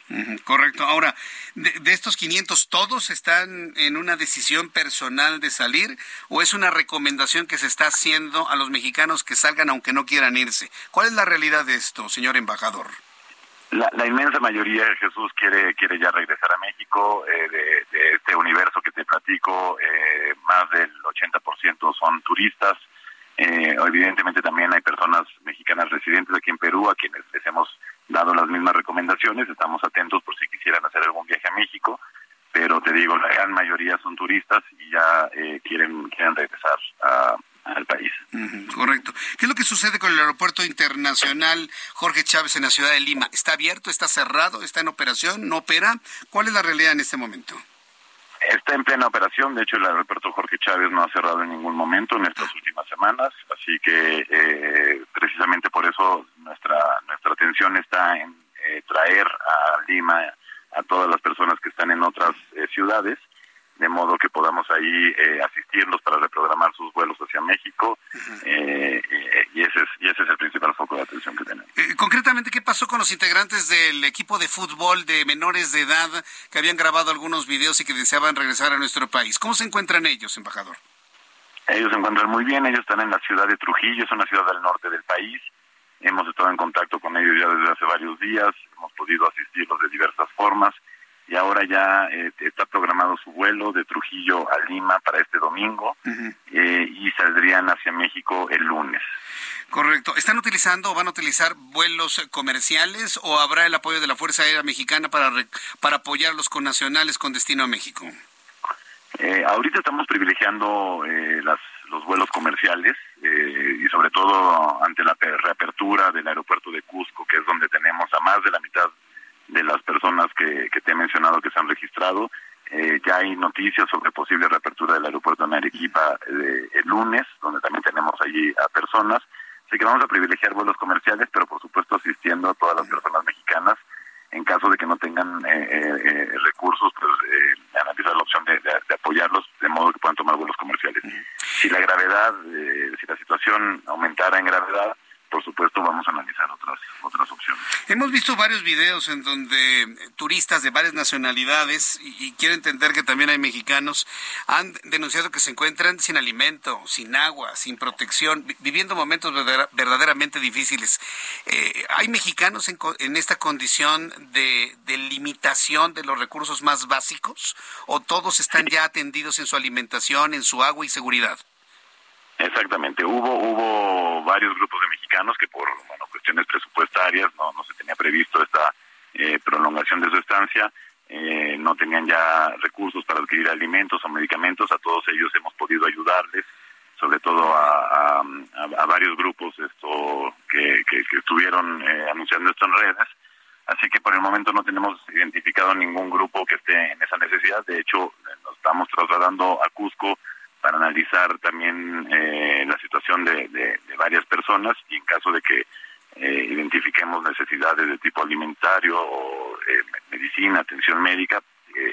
correcto. Ahora, de, de, estos 500, ¿todos están en una decisión personal de salir o es una recomendación que se está haciendo a los mexicanos que salgan aunque no quieran irse? ¿Cuál es la realidad de esto, señor embajador? La, la inmensa mayoría de Jesús quiere quiere ya regresar a México. Eh, de, este universo que te platico, eh, más del 80% son turistas eh, evidentemente también hay personas mexicanas residentes aquí en Perú a quienes les hemos dado las mismas recomendaciones. Estamos atentos por si quisieran hacer algún viaje a México, pero te digo, la gran mayoría son turistas y ya eh, quieren, quieren regresar al país. correcto. ¿Qué es lo que sucede con el aeropuerto internacional Jorge Chávez en la ciudad de Lima? ¿Está abierto? ¿Está cerrado? ¿Está en operación? ¿No opera? ¿Cuál es la realidad en este momento? Está en plena operación, de hecho el aeropuerto Jorge Chávez no ha cerrado en ningún momento en estas últimas semanas, así que eh, precisamente por eso nuestra nuestra atención está en eh, traer a Lima a todas las personas que están en otras eh, ciudades de modo que podamos ahí eh, asistirlos para reprogramar sus vuelos hacia México eh, eh, y ese es y ese es el principal foco de atención que tenemos. concretamente, ¿qué pasó con los integrantes del equipo de fútbol de menores de edad que habían grabado algunos videos y que deseaban regresar a nuestro país? ¿Cómo se encuentran ellos, embajador? Ellos se encuentran muy bien, ellos están en la ciudad de Trujillo, es una ciudad del norte del país. Hemos estado en contacto con ellos ya desde hace varios días, hemos podido asistirlos de diversas formas y ahora ya eh, está programado su vuelo de Trujillo a Lima para este domingo eh, y saldrían hacia México el lunes. Correcto. ¿Están utilizando o van a utilizar vuelos comerciales o habrá el apoyo de la Fuerza Aérea Mexicana para, para apoyar los connacionales con destino a México? Eh, ahorita estamos privilegiando las, los vuelos comerciales y sobre todo ante la reapertura del aeropuerto de Cusco, que es donde tenemos a más de la mitad de las personas que, que te he mencionado que se han registrado. Eh, ya hay noticias sobre posible reapertura del aeropuerto de Arequipa eh, el lunes, donde también tenemos allí a personas. Así que vamos a privilegiar vuelos comerciales, pero por supuesto asistiendo a todas las personas mexicanas. En caso de que no tengan eh, recursos, pues analizar la opción de, de, apoyarlos de modo que puedan tomar vuelos comerciales. Si la gravedad, si la situación aumentara en gravedad, por supuesto vamos a analizar otras otras opciones. Hemos visto varios videos en donde turistas de varias nacionalidades y, quiero entender que también hay mexicanos han denunciado que se encuentran sin alimento, sin agua, sin protección, viviendo momentos verdaderamente difíciles. Eh, ¿Hay mexicanos en, en esta condición de, de, limitación de los recursos más básicos o todos están ya atendidos en su alimentación, en su agua y seguridad? Exactamente, hubo hubo que por bueno, cuestiones presupuestarias no, se tenía previsto esta eh, prolongación de su estancia, eh, no tenían ya recursos para adquirir alimentos o medicamentos, a todos ellos hemos podido ayudarles, sobre todo a, varios grupos esto que, que, estuvieron eh, anunciando esto en redes. Así que por el momento no tenemos identificado ningún grupo que esté en esa necesidad. De hecho, nos estamos trasladando a Cusco para analizar también eh, la situación de, de, varias personas y en caso de que eh, identifiquemos necesidades de tipo alimentario o eh, medicina, atención médica,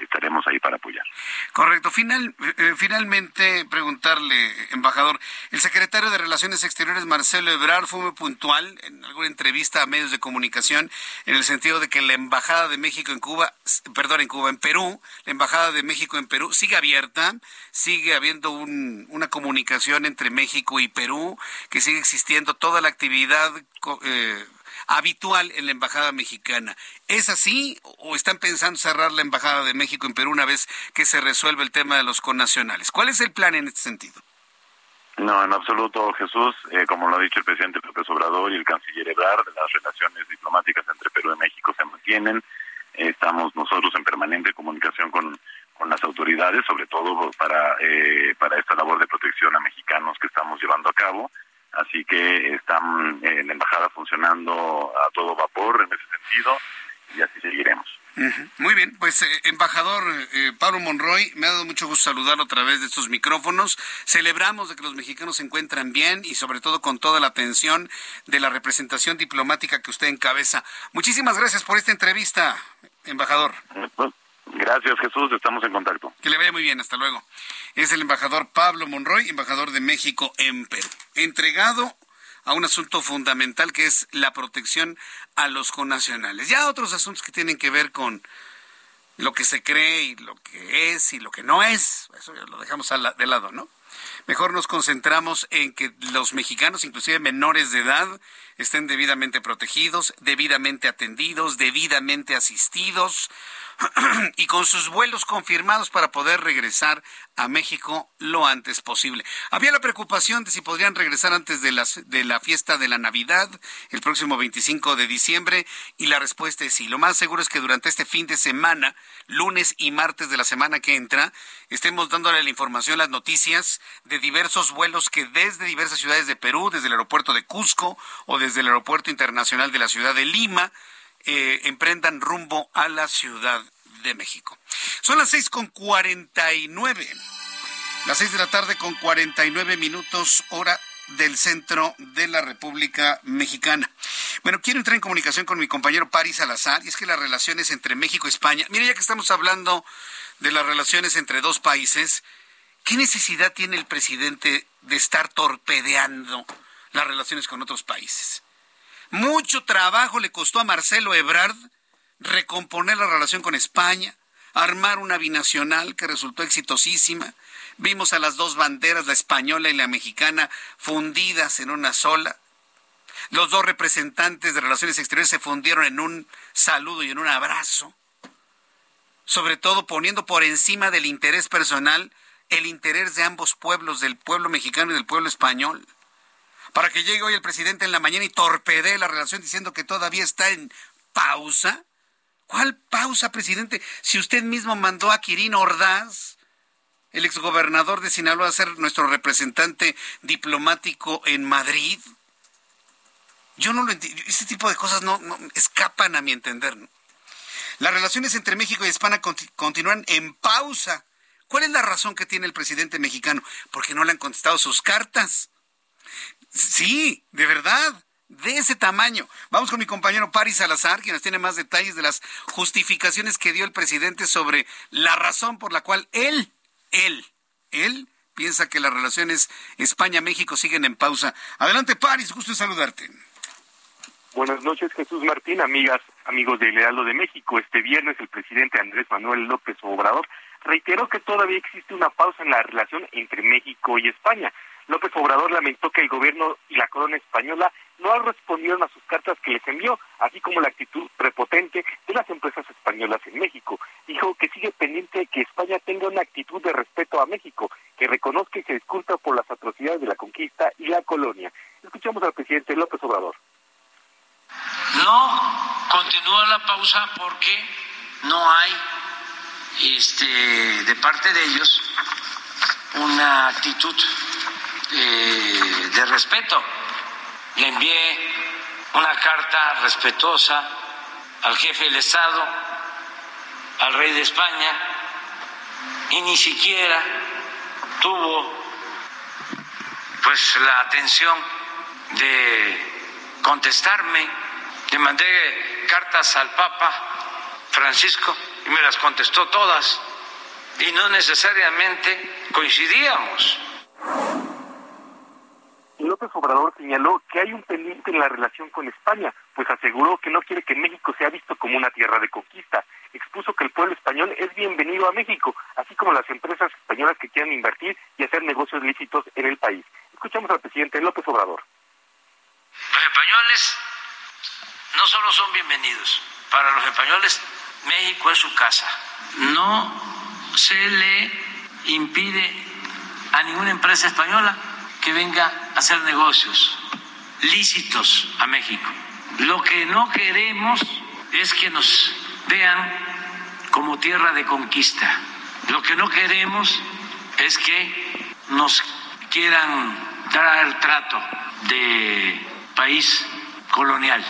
estaremos ahí para apoyar. Correcto. Final, eh, finalmente, preguntarle, embajador, el secretario de Relaciones Exteriores, Marcelo Ebrard, fue muy puntual en alguna entrevista a medios de comunicación en el sentido de que la Embajada de México en Cuba, perdón, en Cuba, en Perú, la Embajada de México en Perú sigue abierta, sigue habiendo un, una comunicación entre México y Perú, que sigue existiendo toda la actividad. Eh, habitual en la Embajada Mexicana. ¿Es así o están pensando cerrar la Embajada de México en Perú una vez que se resuelve el tema de los connacionales? ¿Cuál es el plan en este sentido? No, en absoluto, Jesús. Eh, como lo ha dicho el presidente López Obrador y el canciller Ebrard, las relaciones diplomáticas entre Perú y México se mantienen. estamos nosotros en permanente comunicación con, con las autoridades, sobre todo para, eh, para esta labor de protección a mexicanos que estamos llevando a cabo. Así que están en eh, la embajada funcionando a todo vapor en ese sentido y así seguiremos. Muy bien, pues eh, embajador eh, Pablo Monroy, me ha dado mucho gusto saludarlo a través de estos micrófonos. Celebramos de que los mexicanos se encuentran bien y sobre todo con toda la atención de la representación diplomática que usted encabeza. Muchísimas gracias por esta entrevista, embajador. Pues, gracias Jesús, estamos en contacto. Que le vaya muy bien, hasta luego es el embajador Pablo Monroy, embajador de México en Perú, entregado a un asunto fundamental que es la protección a los connacionales. Ya otros asuntos que tienen que ver con lo que se cree y lo que es y lo que no es, eso ya lo dejamos de lado, ¿no? Mejor nos concentramos en que los mexicanos, inclusive menores de edad, estén debidamente protegidos, debidamente atendidos, debidamente asistidos, <clears throat> y con sus vuelos confirmados para poder regresar a México lo antes posible. Había la preocupación de si podrían regresar antes de, las, de la fiesta de la Navidad, el próximo 25 de diciembre, y la respuesta es sí. Lo más seguro es que durante este fin de semana, lunes y martes de la semana que entra, estemos dándole la información, las noticias de diversos vuelos que desde diversas ciudades de Perú, desde el aeropuerto de Cusco o desde el aeropuerto internacional de la ciudad de Lima, eh, emprendan rumbo a la Ciudad de México. Son las seis con cuarenta y nueve. Las seis de la tarde con cuarenta y nueve minutos, hora del centro de la República Mexicana. Bueno, quiero entrar en comunicación con mi compañero Paris Salazar, y es que las relaciones entre México y España, mire, ya que estamos hablando de las relaciones entre dos países, ¿qué necesidad tiene el presidente de estar torpedeando las relaciones con otros países? Mucho trabajo le costó a Marcelo Ebrard recomponer la relación con España, armar una binacional que resultó exitosísima. Vimos a las dos banderas, la española y la mexicana, fundidas en una sola. Los dos representantes de Relaciones Exteriores se fundieron en un saludo y en un abrazo. Sobre todo poniendo por encima del interés personal el interés de ambos pueblos, del pueblo mexicano y del pueblo español para que llegue hoy el presidente en la mañana y torpedee la relación diciendo que todavía está en pausa? ¿Cuál pausa, presidente? Si usted mismo mandó a Quirino Ordaz, el exgobernador de Sinaloa, a ser nuestro representante diplomático en Madrid. Yo no lo entiendo. Este tipo de cosas no, escapan a mi entender. Las relaciones entre México y España continúan en pausa. ¿Cuál es la razón que tiene el presidente mexicano? Porque no le han contestado sus cartas. Sí, de verdad, de ese tamaño. Vamos con mi compañero Paris Salazar, quien nos tiene más detalles de las justificaciones que dio el presidente sobre la razón por la cual él, él, él piensa que las relaciones España-México siguen en pausa. Adelante, Paris, gusto en saludarte. Buenas noches, Jesús Martín, amigas, amigos del Lealdo de México. Este viernes el presidente Andrés Manuel López Obrador reiteró que todavía existe una pausa en la relación entre México y España López Obrador lamentó que el gobierno y la corona española no respondieron a sus cartas que les envió, así como la actitud prepotente de las empresas españolas en México. Dijo que sigue pendiente de que España tenga una actitud de respeto a México, que reconozca y se disculpa por las atrocidades de la conquista y la colonia. Escuchamos al presidente López Obrador. No continúa la pausa porque no hay este, de parte de ellos una actitud eh, de respeto. Le envié una carta respetuosa al jefe del Estado, al rey de España, y ni siquiera tuvo pues la atención de contestarme. Le mandé cartas al Papa Francisco y me las contestó todas y no necesariamente coincidíamos. Obrador señaló que hay un pendiente en la relación con España, pues aseguró que no quiere que México sea visto como una tierra de conquista. Expuso que el pueblo español es bienvenido a México, así como las empresas españolas que quieran invertir y hacer negocios lícitos en el país. Escuchamos al presidente López Obrador. Los españoles no solo son bienvenidos, para los españoles México es su casa. No se le impide a ninguna empresa española que venga a hacer negocios lícitos a México. Lo que no queremos es que nos vean como tierra de conquista. Lo que no queremos es que nos quieran dar trato de país colonial.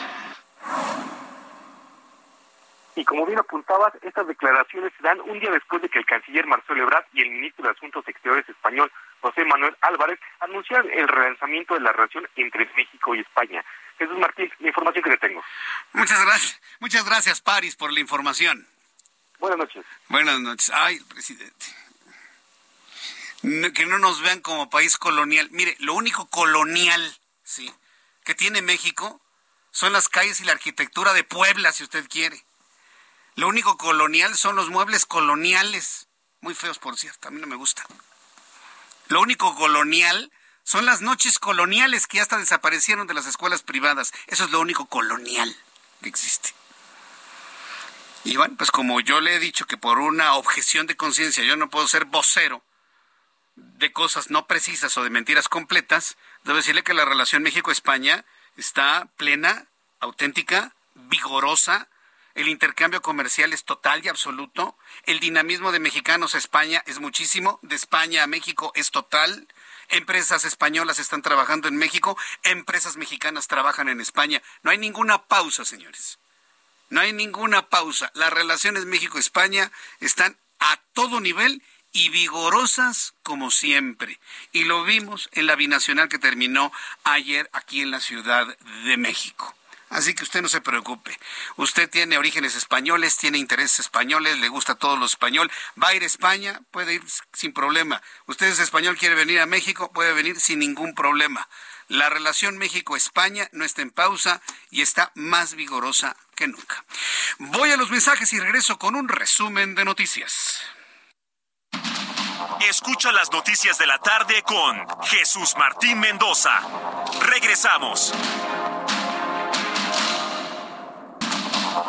Y como bien apuntabas, estas declaraciones se dan un día después de que el canciller Marcelo Ebrard y el ministro de Asuntos Exteriores español, José Manuel Álvarez, anunciaron el relanzamiento de la relación entre México y España. Jesús Martín, la información que le tengo. Muchas gracias, muchas gracias, Paris, por la información. Buenas noches. Buenas noches. Ay, presidente. que no nos vean como país colonial. Mire, lo único colonial, sí, que tiene México son las calles y la arquitectura de Puebla, si usted quiere. Lo único colonial son los muebles coloniales. Muy feos, por cierto, a mí no me gustan. Lo único colonial son las noches coloniales que hasta desaparecieron de las escuelas privadas. Eso es lo único colonial que existe. Y bueno, pues como yo le he dicho que por una objeción de conciencia yo no puedo ser vocero de cosas no precisas o de mentiras completas, debo decirle que la relación México-España está plena, auténtica, vigorosa, el intercambio comercial es total y absoluto, el dinamismo de mexicanos a España es muchísimo, de España a México es total, empresas españolas están trabajando en México, empresas mexicanas trabajan en España, no hay ninguna pausa, señores. No hay ninguna pausa. Las relaciones México-España están a todo nivel y vigorosas como siempre. Y lo vimos en la binacional que terminó ayer aquí en la Ciudad de México. Así que usted no se preocupe. Usted tiene orígenes españoles, tiene intereses españoles, le gusta todo lo español. Va a ir a España, puede ir sin problema. Usted es español, quiere venir a México, puede venir sin ningún problema. La relación México-España no está en pausa y está más vigorosa que nunca. Voy a los mensajes y regreso con un resumen de noticias. Escucha las noticias de la tarde con Jesús Martín Mendoza. Regresamos.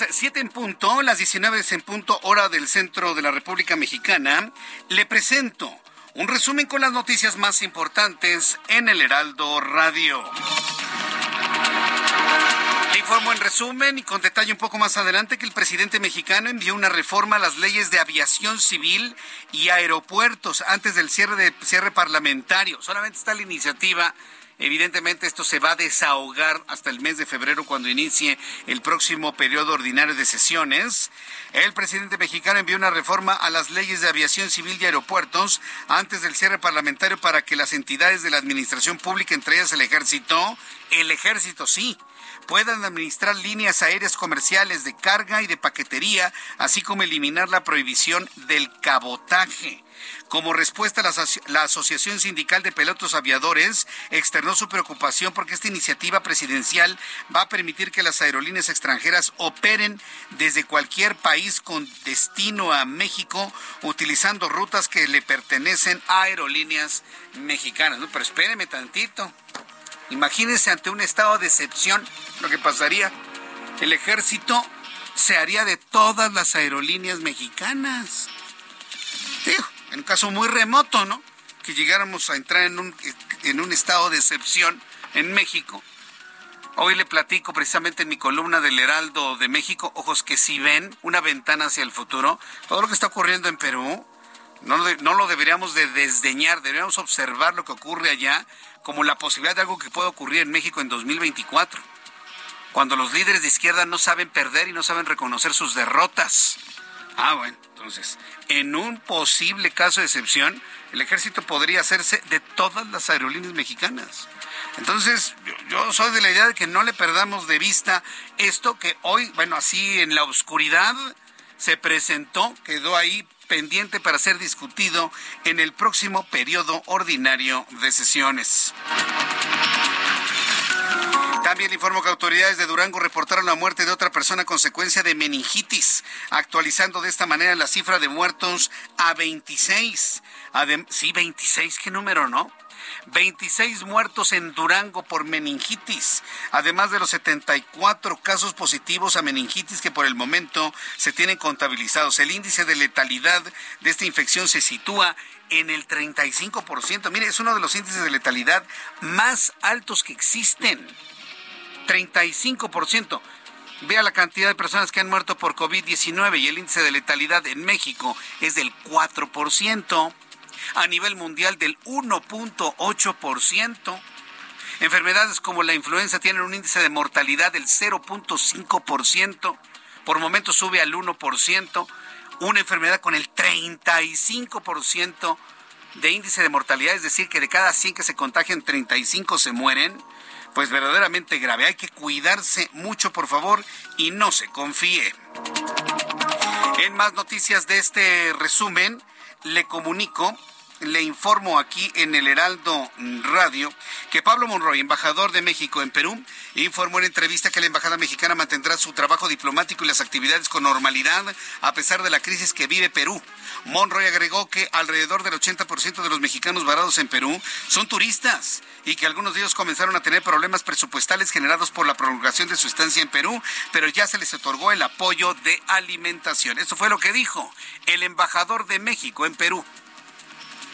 Las 7 en punto, las 19 en punto, hora del centro de la República Mexicana. Le presento un resumen con las noticias más importantes en el Heraldo Radio. Le informo en resumen y con detalle un poco más adelante que el presidente mexicano envió una reforma a las leyes de aviación civil y aeropuertos antes del cierre de cierre parlamentario. Solamente está la iniciativa Evidentemente esto se va a desahogar hasta el mes de febrero cuando inicie el próximo periodo ordinario de sesiones. El presidente mexicano envió una reforma a las leyes de aviación civil y aeropuertos antes del cierre parlamentario para que las entidades de la administración pública, entre ellas el ejército, el ejército sí, puedan administrar líneas aéreas comerciales de carga y de paquetería, así como eliminar la prohibición del cabotaje. Como respuesta, la, Asociación Sindical de Pelotos Aviadores externó su preocupación porque esta iniciativa presidencial va a permitir que las aerolíneas extranjeras operen desde cualquier país con destino a México utilizando rutas que le pertenecen a aerolíneas mexicanas. pero espéreme tantito. Imagínense ante un estado de excepción lo que pasaría. El ejército se haría de todas las aerolíneas mexicanas. En un caso muy remoto, ¿no? Que llegáramos a entrar en un, en un estado de excepción en México. Hoy le platico precisamente en mi columna del Heraldo de México, ojos que si ven una ventana hacia el futuro, todo lo que está ocurriendo en Perú, no, no lo deberíamos de desdeñar, deberíamos observar lo que ocurre allá como la posibilidad de algo que pueda ocurrir en México en 2024, cuando los líderes de izquierda no saben perder y no saben reconocer sus derrotas. Ah, bueno, entonces, en un posible caso de excepción, el ejército podría hacerse de todas las aerolíneas mexicanas. Entonces, yo, soy de la idea de que no le perdamos de vista esto que hoy, bueno, así en la oscuridad se presentó, quedó ahí pendiente para ser discutido en el próximo periodo ordinario de sesiones. También le informo que autoridades de Durango reportaron la muerte de otra persona a consecuencia de meningitis, actualizando de esta manera la cifra de muertos a 26. sí, 26, ¿qué número, no? 26 muertos en Durango por meningitis, además de los 74 casos positivos a meningitis que por el momento se tienen contabilizados. El índice de letalidad de esta infección se sitúa en el 35%. Mire, es uno de los índices de letalidad más altos que existen. 35%. Vea la cantidad de personas que han muerto por COVID-19 y el índice de letalidad en México es del 4% a nivel mundial del 1.8%. Enfermedades como la influenza tienen un índice de mortalidad del 0.5%, por momentos sube al 1%. una enfermedad con el 35% de índice de mortalidad, es decir, que de cada 100 que se contagian, 35 se mueren, pues verdaderamente grave. Hay que cuidarse mucho, por favor, y no se confíe. En más noticias de este resumen, le comunico le informo aquí en el Heraldo Radio que Pablo Monroy, embajador de México en Perú, informó en entrevista que la embajada mexicana mantendrá su trabajo diplomático y las actividades con normalidad a pesar de la crisis que vive Perú. Monroy agregó que alrededor del 80% de los mexicanos varados en Perú son turistas y que algunos de ellos comenzaron a tener problemas presupuestales generados por la prolongación de su estancia en Perú, pero ya se les otorgó el apoyo de alimentación. Eso fue lo que dijo el embajador de México en Perú.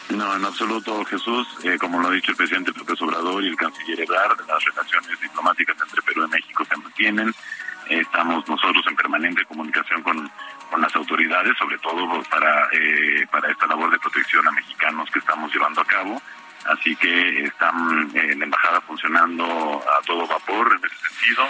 No, en absoluto, Jesús. Eh, como lo ha dicho el presidente López Obrador y el canciller Ebrard, las relaciones diplomáticas entre Perú y México se mantienen. estamos nosotros en permanente comunicación con, con las autoridades, sobre todo para, eh, para esta labor de protección a mexicanos que estamos llevando a cabo. Así que están en la embajada funcionando a todo vapor en ese sentido.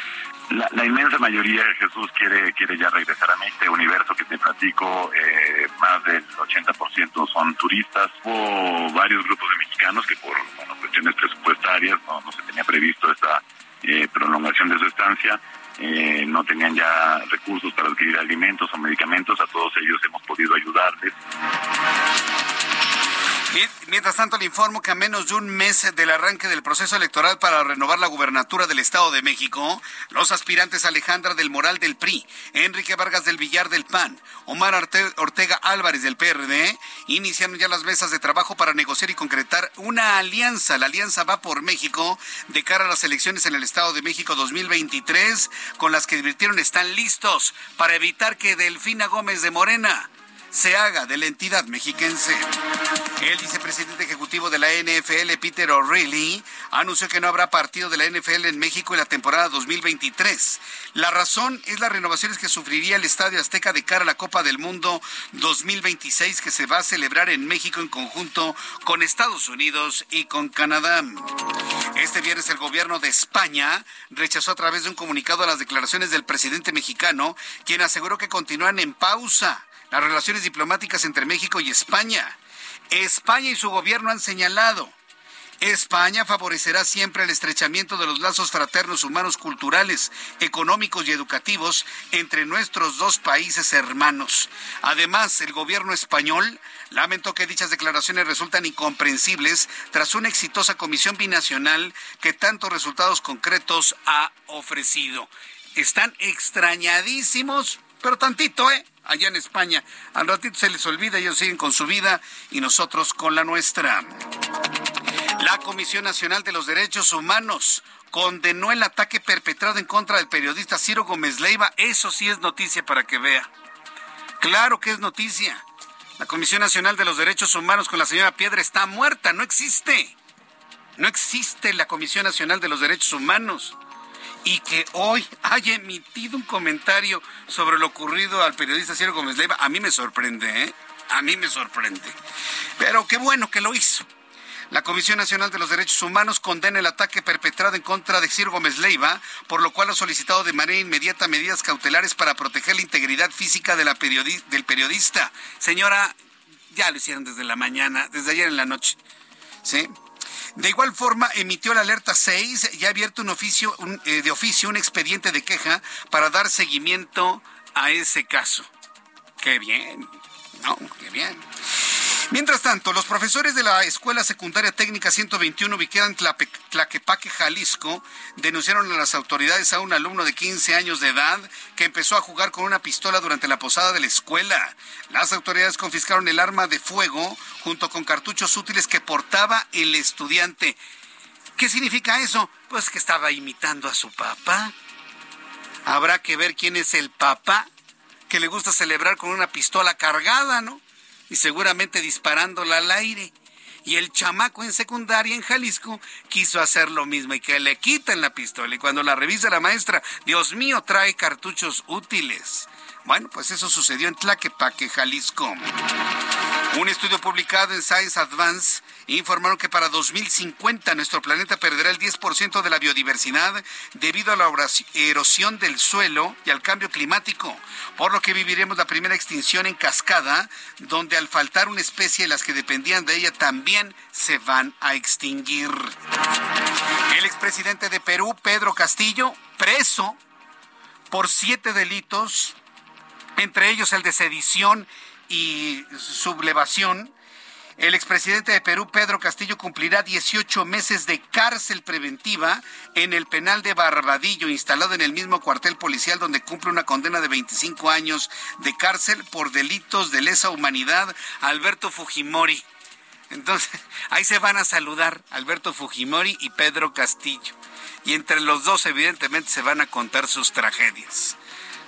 La, inmensa mayoría de Jesús quiere quiere ya regresar a este universo que te platico. Eh, más del 80% son turistas. Hubo varios grupos de mexicanos que por cuestiones presupuestarias no, no, se tenía previsto esta eh, prolongación de su estancia. Eh, no tenían ya recursos para adquirir alimentos o medicamentos. A todos ellos hemos podido ayudarles. Mientras tanto, le informo que a menos de un mes del arranque del proceso electoral para renovar la gubernatura del Estado de México, los aspirantes Alejandra del Moral del PRI, Enrique Vargas del Villar del PAN, Omar Ortega Álvarez del PRD, iniciaron ya las mesas de trabajo para negociar y concretar una alianza. La alianza va por México de cara a las elecciones en el Estado de México 2023, con las que divirtieron están listos para evitar que Delfina Gómez de Morena se haga de la entidad mexiquense. El vicepresidente ejecutivo de la NFL, Peter O'Reilly, anunció que no habrá partido de la NFL en México en la temporada 2023. La razón es las renovaciones que sufriría el Estadio Azteca de cara a la Copa del Mundo 2026 que se va a celebrar en México en conjunto con Estados Unidos y con Canadá. Este viernes el gobierno de España rechazó a través de un comunicado las declaraciones del presidente mexicano, quien aseguró que continúan en pausa las relaciones diplomáticas entre México y España. España y su gobierno han señalado España favorecerá siempre el estrechamiento de los lazos fraternos, humanos, culturales, económicos y educativos entre nuestros dos países hermanos. Además, el gobierno español lamentó que dichas declaraciones resultan incomprensibles tras una exitosa comisión binacional que tantos resultados concretos ha ofrecido. Están extrañadísimos, pero tantito, ¿eh? Allá en España. Al ratito se les olvida, ellos siguen con su vida y nosotros con la nuestra. La Comisión Nacional de los Derechos Humanos condenó el ataque perpetrado en contra del periodista Ciro Gómez Leiva. Eso sí es noticia para que vea. Claro que es noticia. La Comisión Nacional de los Derechos Humanos con la señora Piedra está muerta, no existe. No existe la Comisión Nacional de los Derechos Humanos y que hoy haya emitido un comentario sobre lo ocurrido al periodista Ciro Gómez Leiva, a mí me sorprende, ¿eh? A mí me sorprende. Pero qué bueno que lo hizo. La Comisión Nacional de los Derechos Humanos condena el ataque perpetrado en contra de Ciro Gómez Leiva, por lo cual ha solicitado de manera inmediata medidas cautelares para proteger la integridad física del periodista. Señora, ya lo hicieron desde la mañana, desde ayer en la noche. ¿Sí? De igual forma, emitió la alerta 6 y ha abierto un oficio, eh, de oficio un expediente de queja para dar seguimiento a ese caso. Qué bien, no, qué bien. Mientras tanto, los profesores de la Escuela Secundaria Técnica 121 ubicada en Tlaquepaque, Jalisco, denunciaron a las autoridades a un alumno de 15 años de edad que empezó a jugar con una pistola durante la posada de la escuela. Las autoridades confiscaron el arma de fuego junto con cartuchos útiles que portaba el estudiante. ¿Qué significa eso? Pues que estaba imitando a su papá. Habrá que ver quién es el papá que le gusta celebrar con una pistola cargada, ¿no? Y seguramente disparándola al aire. Y el chamaco en secundaria en Jalisco quiso hacer lo mismo y que le quitan la pistola. Y cuando la revisa la maestra, Dios mío, trae cartuchos útiles. Bueno, pues eso sucedió en Tlaquepaque, Jalisco. Un estudio publicado en Science Advance informaron que para 2050 nuestro planeta perderá el 10% de la biodiversidad debido a la erosión del suelo y al cambio climático, por lo que viviremos la primera extinción en cascada, donde al faltar una especie las que dependían de ella también se van a extinguir. El expresidente de Perú, Pedro Castillo, preso por siete delitos, entre ellos el de sedición y sublevación, el expresidente de Perú, Pedro Castillo, cumplirá 18 meses de cárcel preventiva en el penal de Barbadillo, instalado en el mismo cuartel policial donde cumple una condena de 25 años de cárcel por delitos de lesa humanidad Alberto Fujimori. Entonces, <laughs> ahí se van a saludar Alberto Fujimori y Pedro Castillo. Y entre los dos, evidentemente, se van a contar sus tragedias.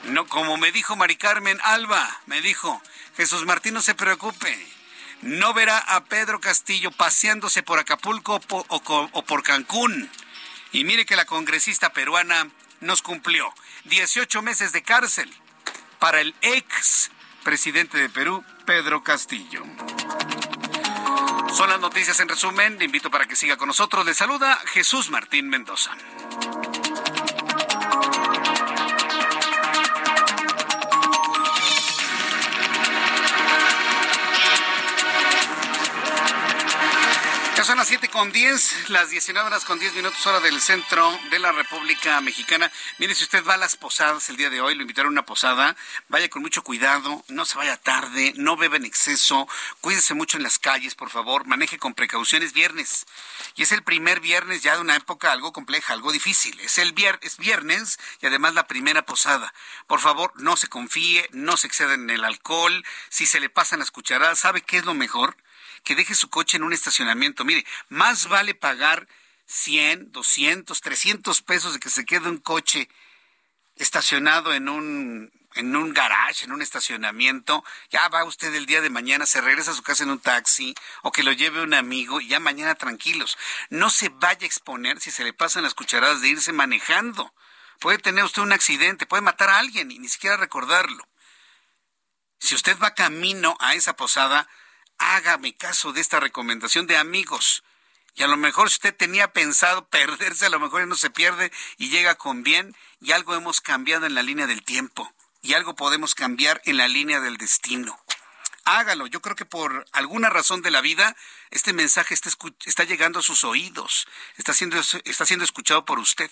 No, como me dijo Mari Carmen Alba, me dijo, Jesús Martín no se preocupe, no verá a Pedro Castillo paseándose por Acapulco o por Cancún. Y mire que la congresista peruana nos cumplió 18 meses de cárcel para el ex presidente de Perú, Pedro Castillo. Son las noticias en resumen. Le invito para que siga con nosotros. Le saluda Jesús Martín Mendoza. Las 7 con 10, las 19 horas con 10 minutos hora del centro de la República Mexicana. Mire, si usted va a las posadas el día de hoy, lo invitaron a una posada, vaya con mucho cuidado, no se vaya tarde, no beba en exceso, cuídese mucho en las calles, por favor, maneje con precauciones viernes. Y es el primer viernes ya de una época algo compleja, algo difícil. Es el viernes, viernes y además la primera posada. Por favor, no se confíe, no se exceda en el alcohol. Si se le pasan las cucharadas, ¿sabe qué es lo mejor? Que deje su coche en un estacionamiento. Mire, más vale pagar 100, 200, 300 pesos de que se quede un coche estacionado en un en un garage, en un estacionamiento, ya va usted el día de mañana, se regresa a su casa en un taxi o que lo lleve un amigo y ya mañana tranquilos. No se vaya a exponer si se le pasan las cucharadas de irse manejando. Puede tener usted un accidente, puede matar a alguien y ni siquiera recordarlo. Si usted va camino a esa posada, hágame caso de esta recomendación de amigos. Y a lo mejor si usted tenía pensado <laughs> perderse, a lo mejor no se pierde y llega con bien y algo hemos cambiado en la línea del tiempo y algo podemos cambiar en la línea del destino. Hágalo. Yo creo que por alguna razón de la vida este mensaje está, está llegando a sus oídos, está siendo, está siendo escuchado por usted.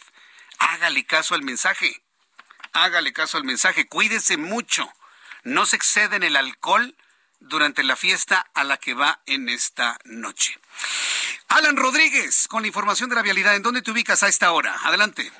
Hágale caso al mensaje. Hágale caso al mensaje. Cuídese mucho. No se excede en el alcohol durante la fiesta a la que va en esta noche. Alan Rodríguez, con la información de la vialidad, ¿en dónde te ubicas a esta hora? Adelante.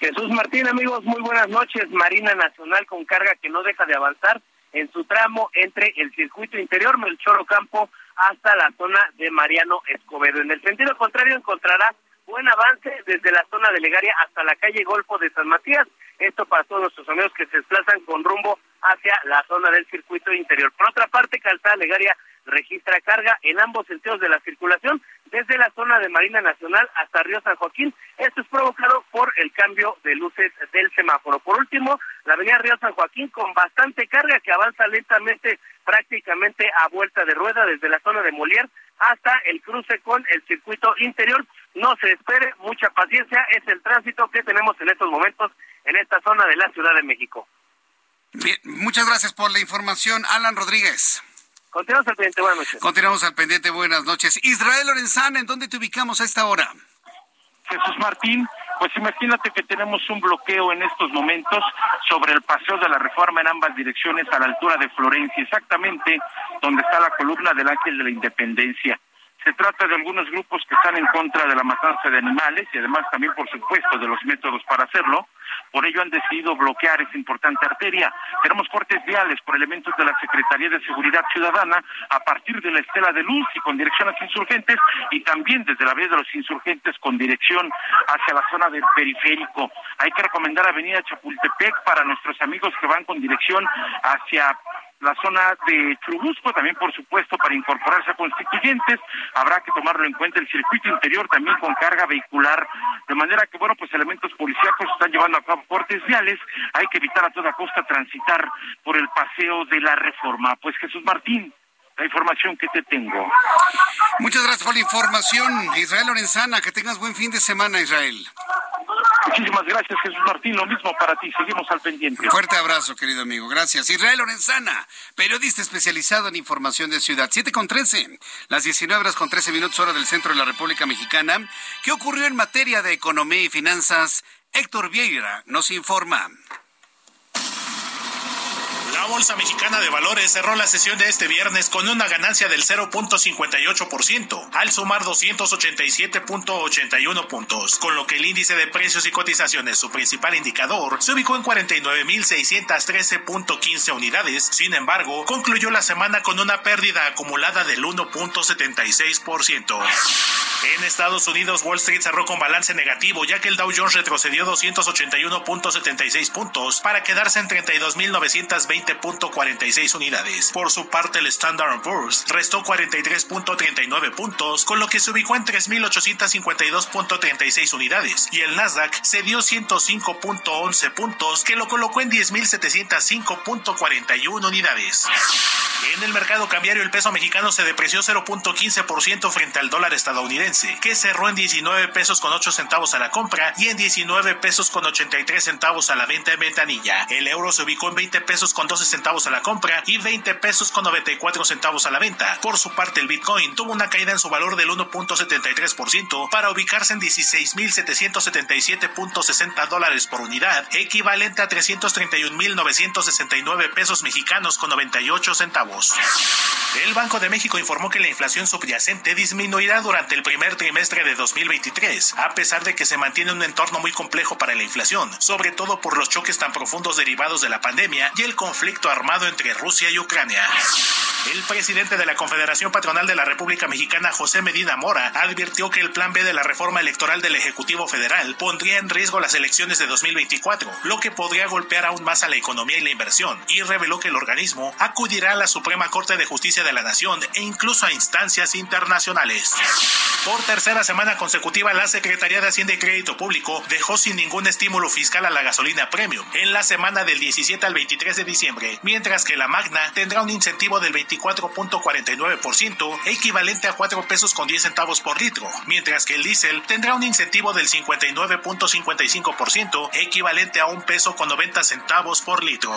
Jesús Martín, amigos, muy buenas noches. Marina Nacional con carga que no deja de avanzar en su tramo entre el circuito interior Melchor Ocampo hasta la zona de Mariano Escobedo. En el sentido contrario encontrará buen avance desde la zona de Legaria hasta la calle Golfo de San Matías. Esto para todos nuestros amigos que se desplazan con rumbo hacia la zona del circuito interior. Por otra parte, Calzada Legaria registra carga en ambos sentidos de la circulación, desde la zona de Marina Nacional hasta Río San Joaquín. Esto es provocado por el cambio de luces del semáforo. Por último, la avenida Río San Joaquín con bastante carga que avanza lentamente prácticamente a vuelta de rueda desde la zona de Molière hasta el cruce con el circuito interior. No se espere, mucha paciencia, es el tránsito que tenemos en estos momentos en esta zona de la Ciudad de México. Bien, muchas gracias por la información, Alan Rodríguez. Continuamos al pendiente, buenas noches. Continuamos al pendiente, buenas noches. Israel Lorenzana, ¿en dónde te ubicamos a esta hora? Jesús Martín, pues imagínate que tenemos un bloqueo en estos momentos sobre el paseo de la reforma en ambas direcciones a la altura de Florencia, exactamente donde está la columna del Ángel de la Independencia. Se trata de algunos grupos que están en contra de la matanza de animales y además también, por supuesto, de los métodos para hacerlo. Por ello han decidido bloquear esa importante arteria. Tenemos cortes viales por elementos de la Secretaría de Seguridad Ciudadana a partir de la Estela de Luz y con dirección hacia insurgentes y también desde la vía de los insurgentes con dirección hacia la zona del periférico. Hay que recomendar Avenida Chapultepec para nuestros amigos que van con dirección hacia la zona de Churubusco, también por supuesto para incorporarse a constituyentes, habrá que tomarlo en cuenta. El circuito interior también con carga vehicular, de manera que bueno, pues elementos policíacos están llevando a cabo cortes viales, hay que evitar a toda costa transitar por el paseo de la reforma. Pues Jesús Martín, la información que te tengo. Muchas gracias por la información, Israel Lorenzana. Que tengas buen fin de semana, Israel. Muchísimas gracias, Jesús Martín. Lo mismo para ti. Seguimos al pendiente. Fuerte abrazo, querido amigo. Gracias. Israel Lorenzana, periodista especializado en información de ciudad. 7 con 13. Las 19 horas con 13 minutos, hora del centro de la República Mexicana. ¿Qué ocurrió en materia de economía y finanzas? Héctor Vieira nos informa. La Bolsa Mexicana de Valores cerró la sesión de este viernes con una ganancia del 0.58%, al sumar 287.81 puntos, con lo que el índice de precios y cotizaciones, su principal indicador, se ubicó en 49.613.15 unidades. Sin embargo, concluyó la semana con una pérdida acumulada del 1.76%. En Estados Unidos, Wall Street cerró con balance negativo, ya que el Dow Jones retrocedió 281.76 puntos para quedarse en 32.920 46 unidades. Por su parte, el Standard Poor's restó 43.39 puntos, con lo que se ubicó en 3.852.36 unidades, y el Nasdaq cedió 105.11 puntos, que lo colocó en 10.705.41 unidades. En el mercado cambiario, el peso mexicano se depreció 0.15% frente al dólar estadounidense, que cerró en 19 pesos con 8 centavos a la compra y en 19 pesos con 83 centavos a la venta en ventanilla. El euro se ubicó en 20 pesos con 12 centavos a la compra y 20 pesos con 94 centavos a la venta. Por su parte, el Bitcoin tuvo una caída en su valor del 1.73% para ubicarse en 16.777.60 dólares por unidad, equivalente a 331.969 pesos mexicanos con 98 centavos. El Banco de México informó que la inflación subyacente disminuirá durante el primer trimestre de 2023, a pesar de que se mantiene un entorno muy complejo para la inflación, sobre todo por los choques tan profundos derivados de la pandemia y el conflicto armado entre Rusia y Ucrania. El presidente de la Confederación Patronal de la República Mexicana, José Medina Mora, advirtió que el plan B de la reforma electoral del Ejecutivo Federal pondría en riesgo las elecciones de 2024, lo que podría golpear aún más a la economía y la inversión, y reveló que el organismo acudirá a la Suprema Corte de Justicia de la Nación e incluso a instancias internacionales. Por tercera semana consecutiva, la Secretaría de Hacienda y Crédito Público dejó sin ningún estímulo fiscal a la gasolina premium en la semana del 17 al 23 de diciembre, mientras que la Magna tendrá un incentivo del 24.49%, equivalente a 4 pesos con 10 centavos por litro, mientras que el diésel tendrá un incentivo del 59.55%, equivalente a 1 peso con 90 centavos por litro.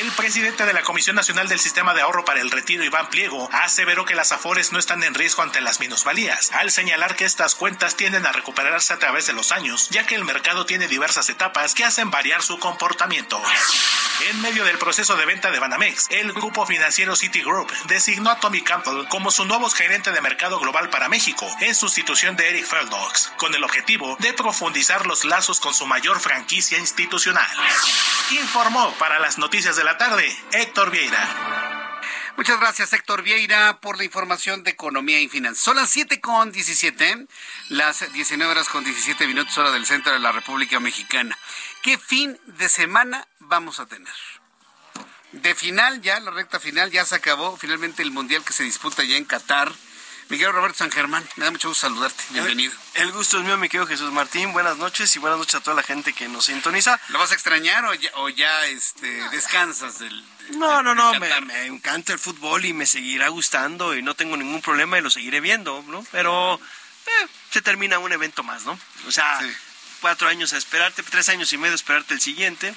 El presidente de la Comisión Nacional del Sistema de Ahorro para el Retiro, Iván Pliego, aseveró que las afores no están en riesgo ante las minusvalías, al señalar que estas cuentas tienden a recuperarse a través de los años, ya que el mercado tiene diversas etapas que hacen variar su comportamiento. En medio del proceso de venta de Banamex, el grupo financiero Citigroup designó a Tommy Campbell como su nuevo gerente de mercado global para México, en sustitución de Eric Feldox, con el objetivo de profundizar los lazos con su mayor franquicia institucional. Informó para las noticias de la tarde Héctor Vieira. Muchas gracias, Héctor Vieira, por la información de economía y finanzas. Son las 7 con 17, las 19 horas con 17 minutos, hora del centro de la República Mexicana. ¿Qué fin de semana vamos a tener? De final ya, la recta final ya se acabó. Finalmente el mundial que se disputa ya en Qatar. Miguel Roberto San Germán, me da mucho gusto saludarte. Bienvenido. El, gusto es mío, mi querido Jesús Martín. Buenas noches y buenas noches a toda la gente que nos sintoniza. ¿Lo vas a extrañar o ya, o ya este, descansas del, no, no, no, me, me, encanta el fútbol y me seguirá gustando y no tengo ningún problema y lo seguiré viendo, ¿no? Pero eh, se termina un evento más, ¿no? O sea, cuatro años a esperarte, tres años y medio a esperarte el siguiente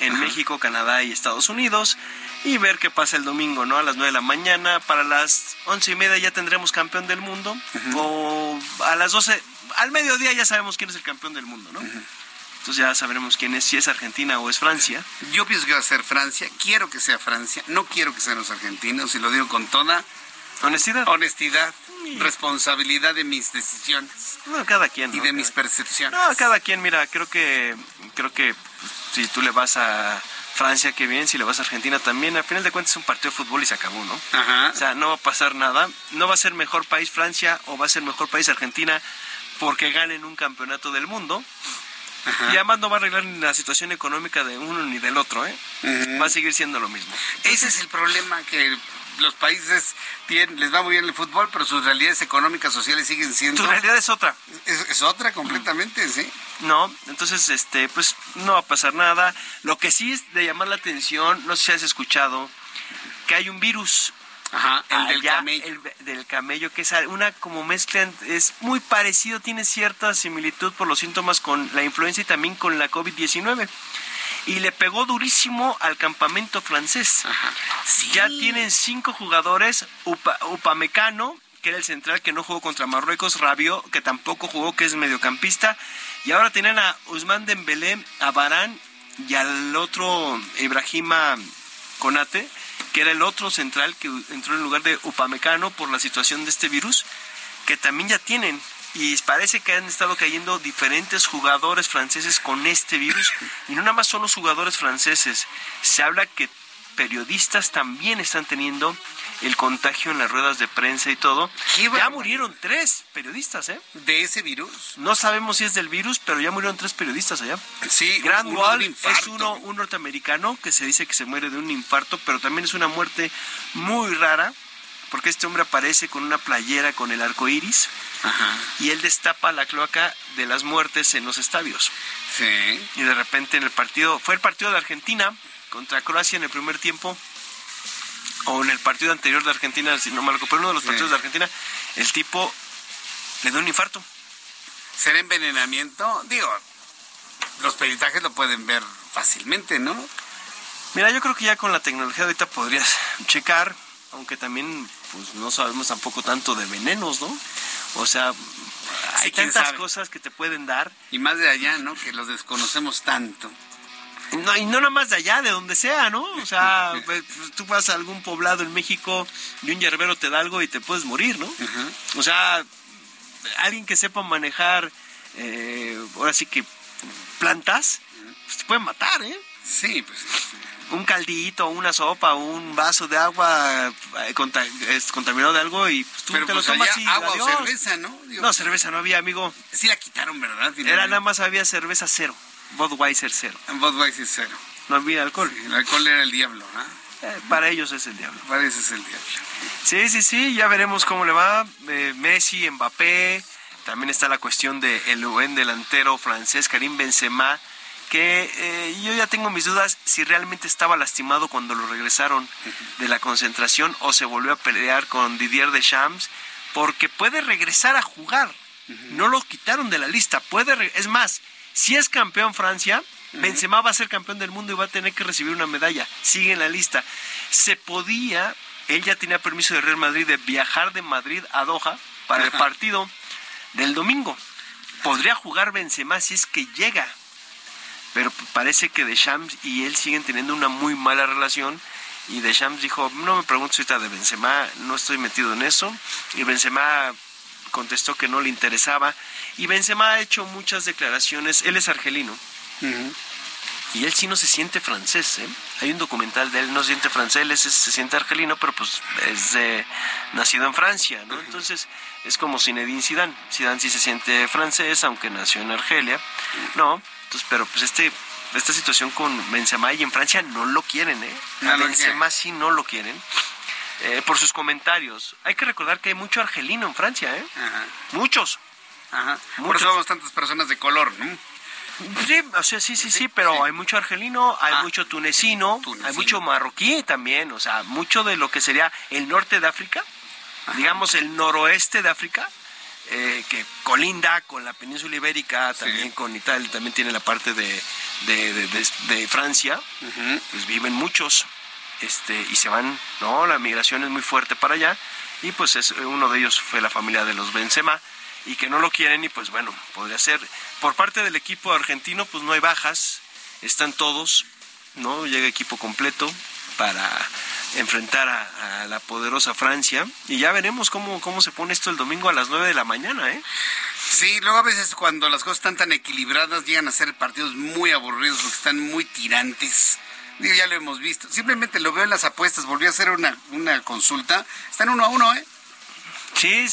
en México, Canadá y Estados Unidos y ver qué pasa el domingo, ¿no? A las nueve de la mañana, para las once y media ya tendremos campeón del mundo o a las doce, al mediodía ya sabemos quién es el campeón del mundo, ¿no? Entonces ya sabremos quién es, si es Argentina o es Francia. Yo pienso que va a ser Francia, quiero que sea Francia, no quiero que sean los argentinos, y lo digo con toda honestidad. Honestidad, responsabilidad de mis decisiones. No, cada quien. Y de mis percepciones. No, cada quien, mira, creo que creo que si tú le vas a Francia, qué bien, si le vas a Argentina también, al final de cuentas es un partido de fútbol y se acabó, ¿no? Ajá. O sea, no va a pasar nada, no va a ser mejor país Francia o va a ser mejor país Argentina porque ganen un campeonato del mundo. Y además no va a arreglar ni la situación económica de uno ni del otro, ¿eh? Va a seguir siendo lo mismo. Ese es el problema que los países tienen, les va muy bien el fútbol, pero sus realidades económicas, sociales siguen siendo... Tu realidad es otra. Es, otra completamente, sí. No, entonces, este, pues no va a pasar nada. Lo que sí es de llamar la atención, no sé si has escuchado, que hay un virus Ajá, el del camello. El del camello, que es una como mezcla, es muy parecido, tiene cierta similitud por los síntomas con la influenza y también con la COVID-19 y le pegó durísimo al campamento francés. Ya tienen cinco jugadores, Upamecano, que era el central que no jugó contra Marruecos, Rabio, que tampoco jugó, que es mediocampista, y ahora tienen a Usman Dembélé, a Barán y al otro Ibrahima Conate, que era el otro central que entró en lugar de Upamecano por la situación de este virus, que también ya tienen y parece que han estado cayendo diferentes jugadores franceses con este virus y no nada más son los jugadores franceses, se habla que periodistas también están teniendo el contagio en las ruedas de prensa y todo. Ya murieron tres periodistas, ¿eh? ¿De ese virus? No sabemos si es del virus, pero ya murieron tres periodistas allá. Sí, Grand Wall es uno, un norteamericano que se dice que se muere de un infarto, pero también es una muerte muy rara porque este hombre aparece con una playera con el arco iris y él destapa la cloaca de las muertes en los estadios. Sí. Y de repente en el partido, fue el partido de Argentina contra Croacia en el primer tiempo, o en el partido anterior de Argentina, si no me pero uno de los partidos de Argentina, el tipo le da un infarto. ¿Será envenenamiento? Digo, los peritajes lo pueden ver fácilmente, ¿no? Mira, yo creo que ya con la tecnología ahorita podrías checar, aunque también pues no sabemos tampoco tanto de venenos, ¿no? O sea, hay tantas cosas que te pueden dar. Y más de allá, ¿no? Que los desconocemos tanto. No, y no nada más de allá, de donde sea, ¿no? O sea, <laughs> pues, tú vas a algún poblado en México y un yerbero te da algo y te puedes morir, ¿no? O sea, alguien que sepa manejar, eh, ahora sí que plantas, pues te pueden matar, ¿eh? Sí, pues un caldito, una sopa, un vaso de agua eh, contaminado de algo y pues, tú te lo pues, tomas y agua o cerveza, ¿no? no, cerveza no había, amigo. Sí la quitaron, ¿verdad? Era nada más había cerveza cero, Budweiser cero. Budweiser cero. No había alcohol. el alcohol era el diablo, ¿no? Eh, para ellos es el diablo. Para ellos es el diablo. Sí, sí, sí, ya veremos cómo le va. Eh, Messi, Mbappé, también está la cuestión del el buen delantero francés Karim Benzema que eh, yo ya tengo mis dudas si realmente estaba lastimado cuando lo regresaron de la concentración o se volvió a pelear con Didier Deschamps, porque puede regresar a jugar. No lo quitaron de la lista. Puede, es más, si es campeón Francia, Benzema va a ser campeón del mundo y va a tener que recibir una medalla. Sigue en la lista. Se podía, él ya tenía permiso de Real Madrid de viajar de Madrid a Doha para el partido del domingo. Podría jugar Benzema si es que llega pero parece que Deschamps y él siguen teniendo una muy mala relación y Deschamps dijo, no me pregunto si está de Benzema, no estoy metido en eso, y Benzema contestó que no le interesaba, y Benzema ha hecho muchas declaraciones, él es argelino, y él sí no se siente francés, ¿eh? hay un documental de él, no se siente francés, él se siente argelino, pero pues es nacido en Francia, ¿no? Entonces es como Zinedine Zidane, Zidane sí se siente francés, aunque nació en Argelia, ¿no? Pero pues este esta situación con Benzema y en Francia no lo quieren, ¿eh? A Benzema sí no lo quieren. Eh, por sus comentarios. Hay que recordar que hay mucho argelino en Francia, ¿eh? Muchos. Ajá. Por eso vemos tantas personas de color, ¿no? Sí, o sea, sí, sí, sí, pero hay mucho argelino, hay ah. mucho tunecino, hay mucho marroquí también, o sea, mucho de lo que sería el norte de África, digamos el noroeste de África, eh, que colinda con la península ibérica, también con Italia, también tiene la parte de, de, Francia, pues viven muchos este, y se van, ¿no? La migración es muy fuerte para allá y pues es, uno de ellos fue la familia de los Benzema y que no lo quieren y pues bueno, podría ser. Por parte del equipo argentino pues no hay bajas, están todos, ¿no? Llega equipo completo para enfrentar a, la poderosa Francia. Y ya veremos cómo, cómo se pone esto el domingo a las 9 de la mañana, ¿eh? Sí, luego a veces cuando las cosas están tan equilibradas llegan a ser partidos muy aburridos porque están muy tirantes. Ya lo hemos visto. Simplemente lo veo en las apuestas. Volví a hacer una, una consulta. Están uno a uno, ¿eh? Sí,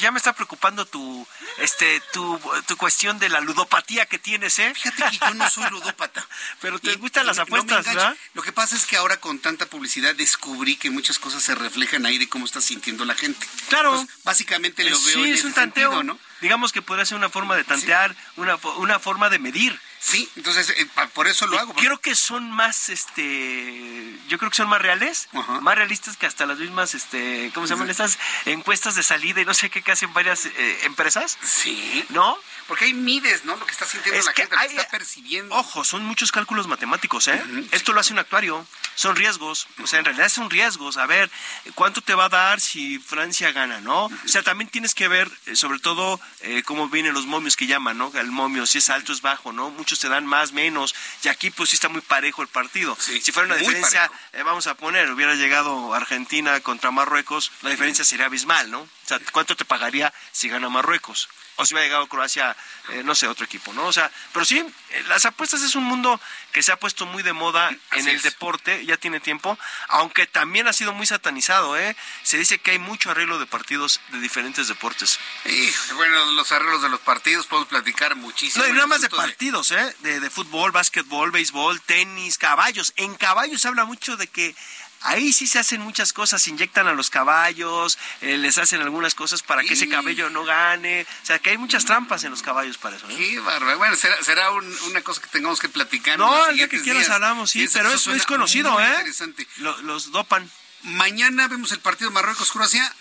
ya me está preocupando tu, este, tu, tu, cuestión de la ludopatía que tienes, ¿eh? Fíjate que yo no soy ludópata. <laughs> Pero te gustan las apuestas, ¿verdad? Lo que pasa es que ahora con tanta publicidad descubrí que muchas cosas se reflejan ahí de cómo está sintiendo la gente. Claro. básicamente lo veo sí, en es un tanteo, ¿no? Digamos que podría ser una forma de tantear, una, una forma de medir. Sí, entonces eh, por eso lo hago. Creo que son más, este, yo creo que son más reales, más realistas que hasta las mismas, este, ¿cómo se llaman estas encuestas de salida y no sé qué que hacen varias eh, empresas? Sí. ¿No? Porque hay mides, ¿no? Lo que está sintiendo la gente, lo que está percibiendo. Ojo, son muchos cálculos matemáticos, ¿eh? Esto lo hace un actuario, son riesgos, o sea, en realidad son riesgos. A ver, ¿cuánto te va a dar si Francia gana, no? O sea, también tienes que ver, eh, sobre todo, eh, cómo vienen los momios que llaman, ¿no? El momio, si es alto, es bajo, ¿no? Muchos te dan más, menos, y aquí pues sí está muy parejo el partido. si fuera una diferencia, eh, vamos a poner, hubiera llegado Argentina contra Marruecos, la diferencia sería abismal, ¿no? O sea, ¿cuánto te pagaría si gana Marruecos? O si hubiera llegado Croacia, eh, no sé, otro equipo, ¿no? O sea, pero sí, eh, las apuestas es un mundo que se ha puesto muy de moda en el deporte, ya tiene tiempo, aunque también ha sido muy satanizado, ¿eh? Se dice que hay mucho arreglo de partidos de diferentes deportes. Y, bueno, los arreglos de los partidos podemos platicar muchísimo. No, y nada más de partidos, ¿eh? De, de fútbol, básquetbol, béisbol, tenis, caballos. En caballos se habla mucho de que Ahí sí se hacen muchas cosas, inyectan a los caballos, eh, les hacen algunas cosas para que ese cabello no gane. O sea, que hay muchas trampas en los caballos para eso. ¿eh? Qué bárbaro. Bueno, será, una cosa que tengamos que platicar. No, el día que quieras hablamos, sí, pero eso, es conocido, ¿eh? Interesante. los dopan. Mañana vemos el partido Marruecos-Croacia.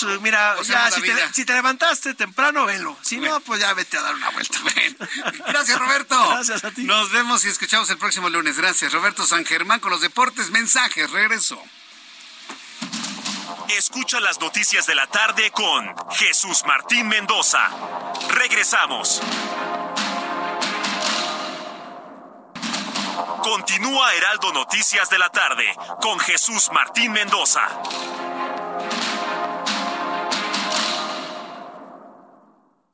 Pues mira, ya, si te, levantaste temprano, velo. Si no, pues ya vete a dar una vuelta. <laughs> Gracias, Roberto. Gracias a ti. Nos vemos y escuchamos el próximo lunes. Gracias, Roberto San Germán con los deportes. Mensajes, regreso. Escucha las noticias de la tarde con Jesús Martín Mendoza. Regresamos. Continúa Heraldo Noticias de la tarde con Jesús Martín Mendoza.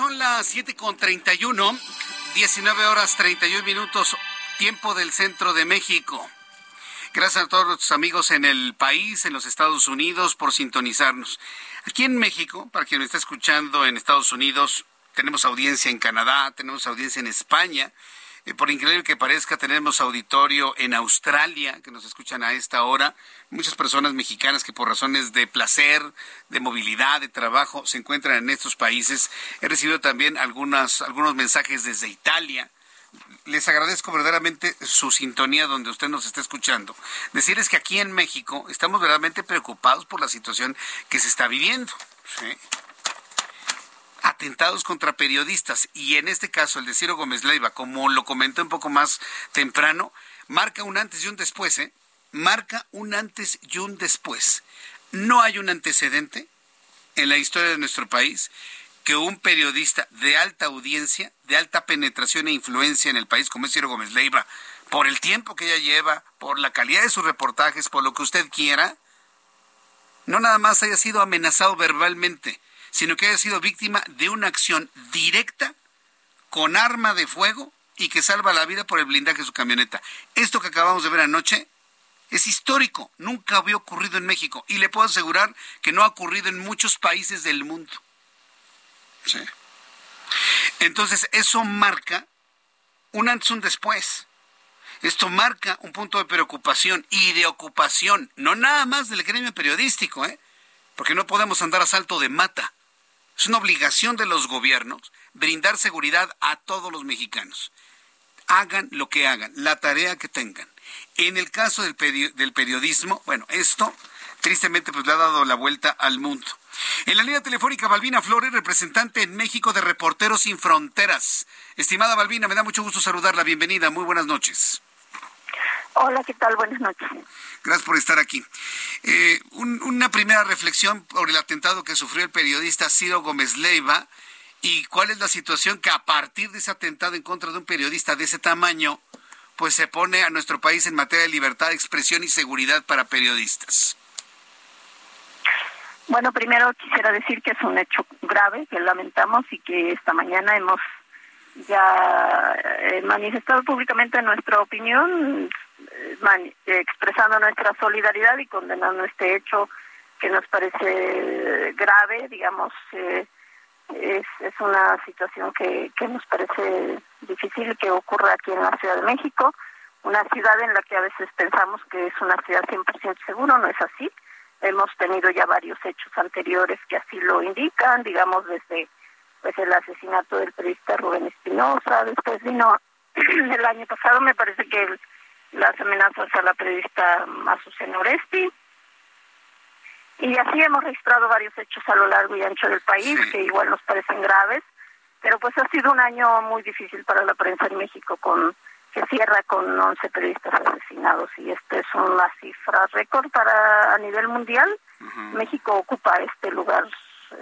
Son las 7 con 31, 19 horas 31 minutos, tiempo del centro de México. Gracias a todos nuestros amigos en el país, en los Estados Unidos, por sintonizarnos. Aquí en México, para quien está escuchando en Estados Unidos, tenemos audiencia en Canadá, tenemos audiencia en España, por increíble que parezca, tenemos auditorio en Australia, que nos escuchan a esta hora. Muchas personas mexicanas que por razones de placer, de movilidad, de trabajo, se encuentran en estos países. He recibido también algunas, algunos mensajes desde Italia. Les agradezco verdaderamente su sintonía donde usted nos está escuchando. Decirles que aquí en México estamos verdaderamente preocupados por la situación que se está viviendo. ¿sí? Atentados contra periodistas y en este caso el de Ciro Gómez Leiva, como lo comenté un poco más temprano, marca un antes y un después, ¿eh? Marca un antes y un después. No hay un antecedente en la historia de nuestro país que un periodista de alta audiencia, de alta penetración e influencia en el país como es Ciro Gómez Leiva, por el tiempo que ella lleva, por la calidad de sus reportajes, por lo que usted quiera, no nada más haya sido amenazado verbalmente, sino que haya sido víctima de una acción directa con arma de fuego y que salva la vida por el blindaje de su camioneta. Esto que acabamos de ver anoche es histórico, nunca había ocurrido en México y le puedo asegurar que no ha ocurrido en muchos países del mundo. Entonces, eso marca un antes un después. Esto marca un punto de preocupación y de ocupación, no nada más del gremio periodístico, ¿eh? porque no podemos andar a salto de mata. Es una obligación de los gobiernos brindar seguridad a todos los mexicanos. Hagan lo que hagan, la tarea que tengan. En el caso del, periodismo, bueno, esto tristemente pues le ha dado la vuelta al mundo. En la línea telefónica, Balbina Flores, representante en México de Reporteros Sin Fronteras. Estimada Balbina, me da mucho gusto saludarla. Bienvenida, muy buenas noches. Hola, ¿qué tal? Buenas noches. Gracias por estar aquí. Eh, una primera reflexión sobre el atentado que sufrió el periodista Ciro Gómez Leiva y cuál es la situación que a partir de ese atentado en contra de un periodista de ese tamaño, pues se pone a nuestro país en materia de libertad de expresión y seguridad para periodistas. Bueno, primero quisiera decir que es un hecho grave que lamentamos y que esta mañana hemos ya eh, manifestado públicamente nuestra opinión, expresando nuestra solidaridad y condenando este hecho que nos parece grave, digamos, eh, es, es una situación que, que nos parece difícil que ocurra aquí en la Ciudad de México, una ciudad en la que a veces pensamos que es una ciudad 100% seguro, no es así. Hemos tenido ya varios hechos anteriores que así lo indican, digamos desde pues el asesinato del periodista Rubén Espinosa, después vino <clears throat> el año pasado me parece que las amenazas a la periodista Azucena Oresti, y así hemos registrado varios hechos a lo largo y ancho del país que igual nos parecen graves, pero pues ha sido un año muy difícil para la prensa en México con que cierra con 11 periodistas asesinados y esta es una cifra récord para a nivel mundial. México ocupa este lugar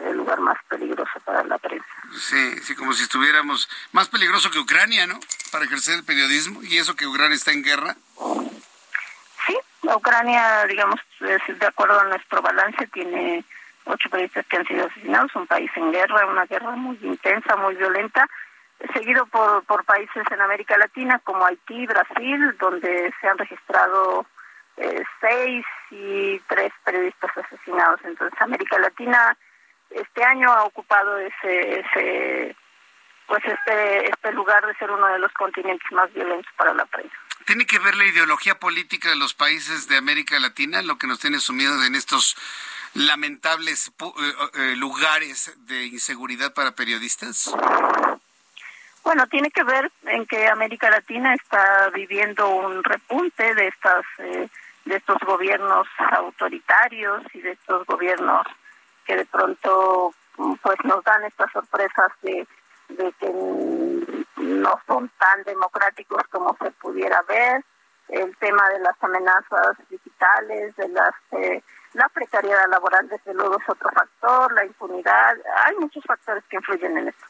el lugar más peligroso para la prensa. Sí, sí, como si estuviéramos más peligroso que Ucrania, ¿no? Para ejercer el periodismo y eso que Ucrania está en guerra. Sí, Ucrania, digamos, de acuerdo a nuestro balance, tiene ocho periodistas que han sido asesinados, un país en guerra, una guerra muy intensa, muy violenta, seguido por, por países en América Latina como Haití, Brasil, donde se han registrado eh, seis y tres periodistas asesinados. Entonces, América Latina este año ha ocupado ese, ese pues este, este lugar de ser uno de los continentes más violentos para la prensa. ¿Tiene que ver la ideología política de los países de América Latina, lo que nos tiene sumidos en estos lamentables eh, eh, lugares de inseguridad para periodistas? Bueno, tiene que ver en que América Latina está viviendo un repunte de estas eh, de estos gobiernos autoritarios y de estos gobiernos que de pronto pues nos dan estas sorpresas de, que no son tan democráticos como se pudiera ver, el tema de las amenazas digitales, de las eh, la precariedad laboral desde luego es otro factor, la impunidad, hay muchos factores que influyen en esto.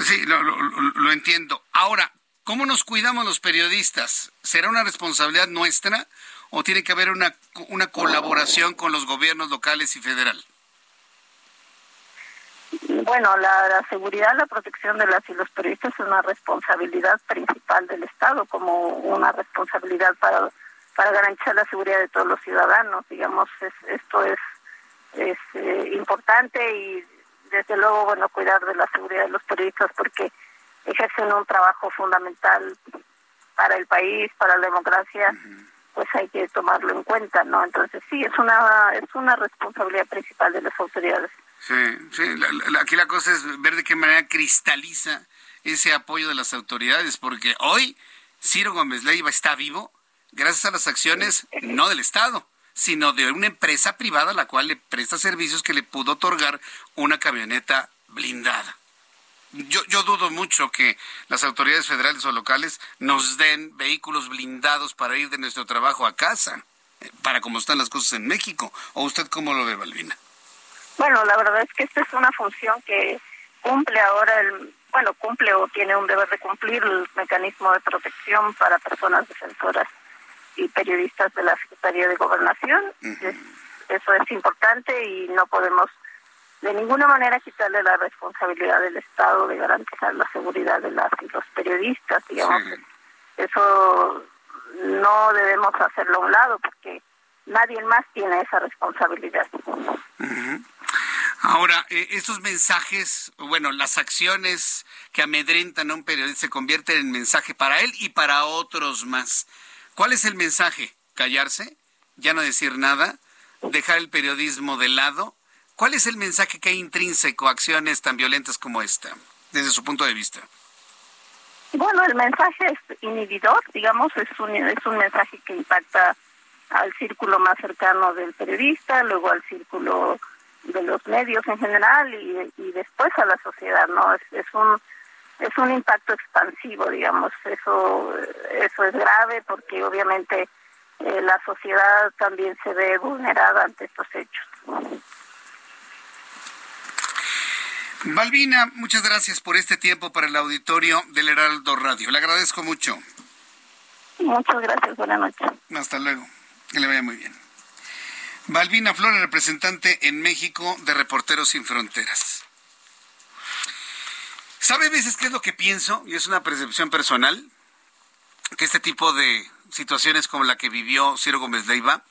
Sí, lo, entiendo. Ahora, ¿cómo nos cuidamos los periodistas? ¿Será una responsabilidad nuestra o tiene que haber una, una colaboración con los gobiernos locales y federal? Bueno, la, la, seguridad, la protección de las y los periodistas es una responsabilidad principal del Estado, como una responsabilidad para, para garantizar la seguridad de todos los ciudadanos. Digamos, esto es, es eh, importante y desde luego, bueno, cuidar de la seguridad de los periodistas porque ejercen un trabajo fundamental para el país, para la democracia pues hay que tomarlo en cuenta, ¿no? Entonces sí, es una es una responsabilidad principal de las autoridades. Sí, sí, aquí la cosa es ver de qué manera cristaliza ese apoyo de las autoridades, porque hoy Ciro Gómez Leiva está vivo gracias a las acciones no del Estado, sino de una empresa privada a la cual le presta servicios que le pudo otorgar una camioneta blindada yo, yo dudo mucho que las autoridades federales o locales nos den vehículos blindados para ir de nuestro trabajo a casa, eh, para cómo están las cosas en México. ¿O usted cómo lo ve, Balbina? Bueno, la verdad es que esta es una función que cumple ahora el, bueno, cumple o tiene un deber de cumplir el mecanismo de protección para personas defensoras y periodistas de la Secretaría de Gobernación. eso es importante y no podemos de ninguna manera quitarle la responsabilidad del Estado de garantizar la seguridad de las y los periodistas, digamos. Eso no debemos hacerlo a un lado porque nadie más tiene esa responsabilidad. Ahora, eh, esos mensajes, bueno, las acciones que amedrentan a un periodista se convierten en mensaje para él y para otros más. ¿Cuál es el mensaje? ¿Callarse? ¿Ya no decir nada? ¿Dejar el periodismo de lado? ¿Cuál es el mensaje que hay intrínseco a acciones tan violentas como esta, desde su punto de vista? Bueno, el mensaje es inhibidor, digamos, es un, es un mensaje que impacta al círculo más cercano del periodista, luego al círculo de los medios en general y, y después a la sociedad, ¿no? Es, es un es un impacto expansivo, digamos, eso eso es grave porque obviamente eh, la sociedad también se ve vulnerada ante estos hechos. Malvina, muchas gracias por este tiempo para el auditorio del Heraldo Radio. Le agradezco mucho. Muchas gracias, buenas noches. Hasta luego. Que le vaya muy bien. Balbina Flores, representante en México de Reporteros Sin Fronteras. ¿Sabe a veces qué es lo que pienso? Y es una percepción personal, que este tipo de situaciones como la que vivió Ciro Gómez Leiva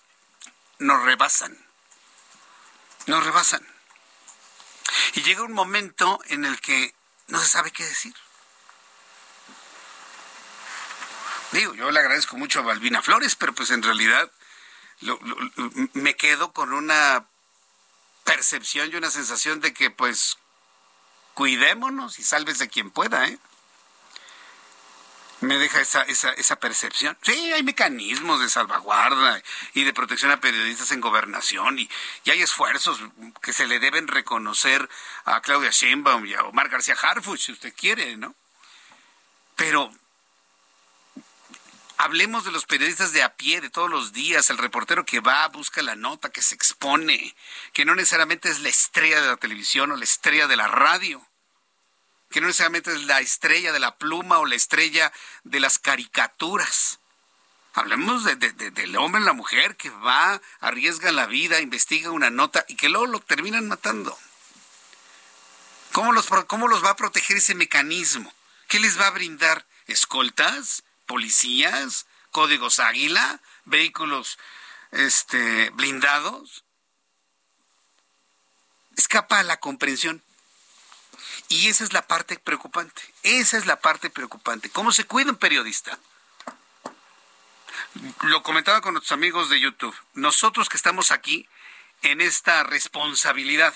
nos rebasan. Nos rebasan. Y llega un momento en el que no se sabe qué decir. Digo, yo le agradezco mucho a Balbina Flores, pero pues en realidad me quedo con una percepción y una sensación de que pues cuidémonos y sálvese quien pueda, ¿eh? Me deja esa, esa, esa percepción. Sí, hay mecanismos de salvaguarda y de protección a periodistas en gobernación y, y hay esfuerzos que se le deben reconocer a Claudia Sheinbaum y a Omar García Harfuch, si usted quiere, ¿no? Pero Hablemos de los periodistas de a pie, de todos los días, el reportero que va, busca la nota, que se expone, que no necesariamente es la estrella de la televisión o la estrella de la radio, que no necesariamente es la estrella de la pluma o la estrella de las caricaturas. Hablemos de, del hombre y la mujer que va, arriesga la vida, investiga una nota y que luego lo terminan matando. ¿Cómo los, cómo los va a proteger ese mecanismo? ¿Qué les va a brindar? ¿Escoltas? policías, códigos águila, vehículos este, blindados. Escapa a la comprensión. Y esa es la parte preocupante. Esa es la parte preocupante. ¿Cómo se cuida un periodista? Lo comentaba con nuestros amigos de YouTube. Nosotros que estamos aquí en esta responsabilidad,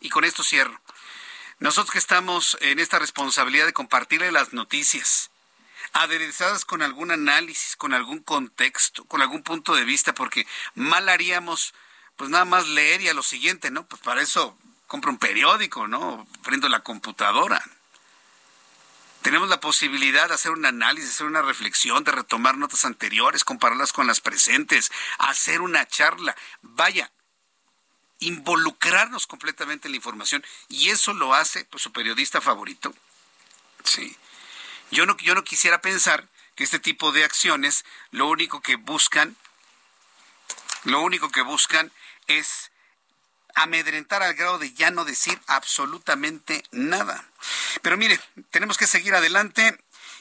y con esto cierro, nosotros que estamos en esta responsabilidad de compartirle las noticias, aderezadas con algún análisis, con algún contexto, con algún punto de vista, porque mal haríamos pues nada más leer y a lo siguiente, ¿no? Pues para eso compro un periódico, ¿no? Prendo la computadora. Tenemos la posibilidad de hacer un análisis, hacer una reflexión, de retomar notas anteriores, compararlas con las presentes, hacer una charla. Vaya, involucrarnos completamente en la información. Y eso lo hace pues, su periodista favorito. Sí. Yo no, yo no quisiera pensar que este tipo de acciones lo único que buscan, lo único que buscan es amedrentar al grado de ya no decir absolutamente nada. Pero mire, tenemos que seguir adelante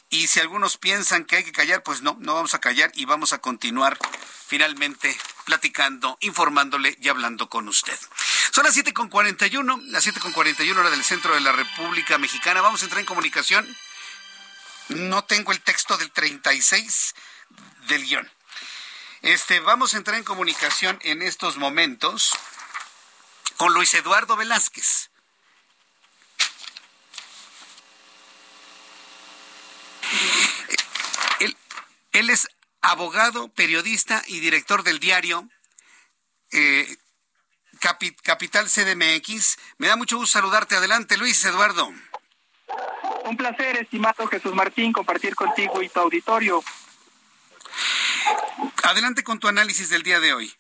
y si algunos piensan que hay que callar, pues no, no vamos a callar y vamos a continuar finalmente platicando, informándole y hablando con usted. Son las 7.41, las 7.41 hora del centro de la República Mexicana. Vamos a entrar en comunicación no tengo el texto del 36 del guion. Este, vamos a entrar en comunicación en estos momentos con Luis Eduardo Velázquez. Él, es abogado, periodista y director del diario eh, Capital CDMX. Me da mucho gusto saludarte. Adelante, Luis Eduardo. Un placer, estimado Jesús Martín, compartir contigo y tu auditorio. Adelante con tu análisis del día de hoy.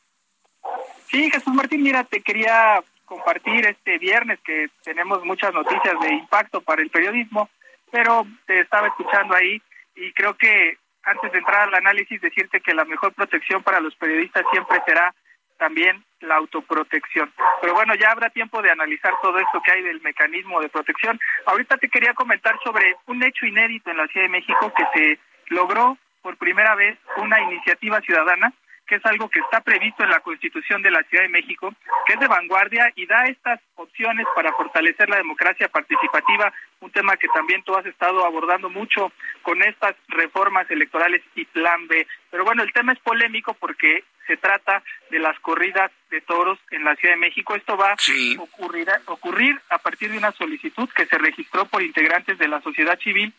Sí, Jesús Martín, mira, te quería compartir este viernes que tenemos muchas noticias de impacto para el periodismo, pero te estaba escuchando ahí y creo que antes de entrar al análisis decirte que la mejor protección para los periodistas siempre será también la autoprotección. Pero bueno, ya habrá tiempo de analizar todo esto que hay del mecanismo de protección. Ahorita te quería comentar sobre un hecho inédito en la Ciudad de México que se logró por primera vez una iniciativa ciudadana que es algo que está previsto en la Constitución de la Ciudad de México, que es de vanguardia y da estas opciones para fortalecer la democracia participativa, un tema que también tú has estado abordando mucho con estas reformas electorales y plan B. Pero bueno, el tema es polémico porque se trata de las corridas de toros en la Ciudad de México. Esto va a ocurrir, ocurrir a partir de una solicitud que se registró por integrantes de la sociedad civil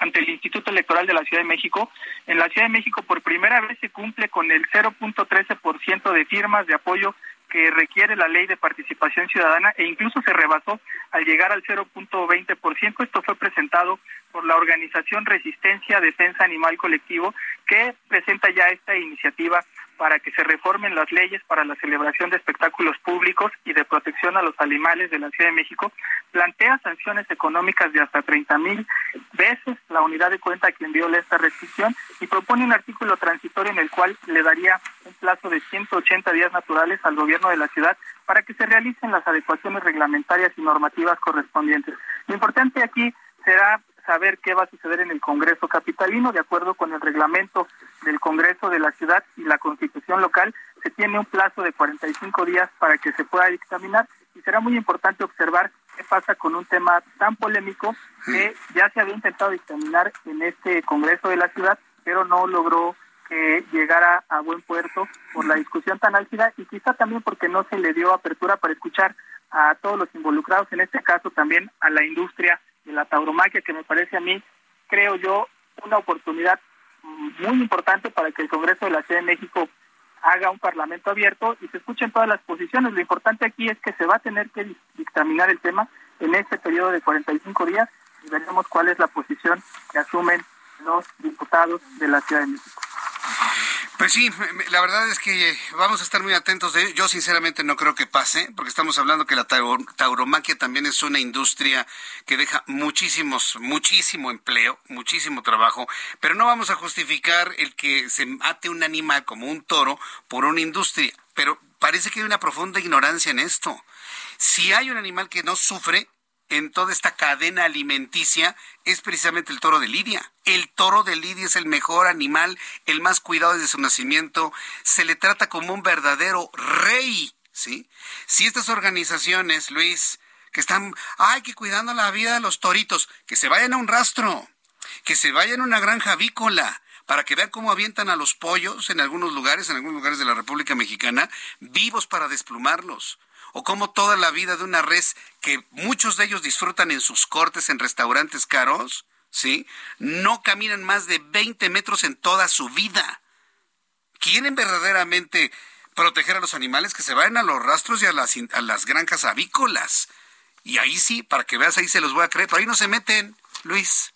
ante el Instituto Electoral de la Ciudad de México. En la Ciudad de México por primera vez se cumple con el 0.13% de firmas de apoyo que requiere la ley de participación ciudadana e incluso se rebasó al llegar al 0.20%. Esto fue presentado por la organización Resistencia Defensa Animal Colectivo, que presenta ya esta iniciativa para que se reformen las leyes para la celebración de espectáculos públicos y de protección a los animales de la Ciudad de México, plantea sanciones económicas de hasta 30 mil veces la unidad de cuenta a quien viola esta restricción y propone un artículo transitorio en el cual le daría plazo de 180 días naturales al gobierno de la ciudad para que se realicen las adecuaciones reglamentarias y normativas correspondientes. Lo importante aquí será saber qué va a suceder en el Congreso Capitalino. De acuerdo con el reglamento del Congreso de la ciudad y la Constitución local, se tiene un plazo de 45 días para que se pueda dictaminar y será muy importante observar qué pasa con un tema tan polémico que ya se había intentado dictaminar en este Congreso de la ciudad, pero no logró que llegara a buen puerto por la discusión tan álgida y quizá también porque no se le dio apertura para escuchar a todos los involucrados, en este caso también a la industria de la tauromaquia, que me parece a mí, creo yo, una oportunidad muy importante para que el Congreso de la Ciudad de México haga un parlamento abierto y se escuchen todas las posiciones. Lo importante aquí es que se va a tener que dictaminar el tema en este periodo de 45 días y veremos cuál es la posición que asumen los diputados de la Ciudad de México. Pues sí, la verdad es que vamos a estar muy atentos de ello. Yo sinceramente no creo que pase, porque estamos hablando que la tauromaquia también es una industria que deja muchísimos, muchísimo empleo, muchísimo trabajo, pero no vamos a justificar el que se mate un animal como un toro por una industria. Pero parece que hay una profunda ignorancia en esto. Si hay un animal que no sufre, en toda esta cadena alimenticia es precisamente el toro de Lidia. El toro de Lidia es el mejor animal, el más cuidado desde su nacimiento. Se le trata como un verdadero rey, ¿sí? Si estas organizaciones, Luis, que están, ay, que cuidando la vida de los toritos, que se vayan a un rastro, que se vayan a una granja avícola, para que vean cómo avientan a los pollos en algunos lugares, en algunos lugares de la República Mexicana, vivos para desplumarlos o como toda la vida de una res que muchos de ellos disfrutan en sus cortes en restaurantes caros, ¿sí? No caminan más de 20 metros en toda su vida. ¿Quieren verdaderamente proteger a los animales que se vayan a los rastros y a las, a las granjas avícolas? Y ahí sí, para que veas, ahí se los voy a creer, pero ahí no se meten, Luis.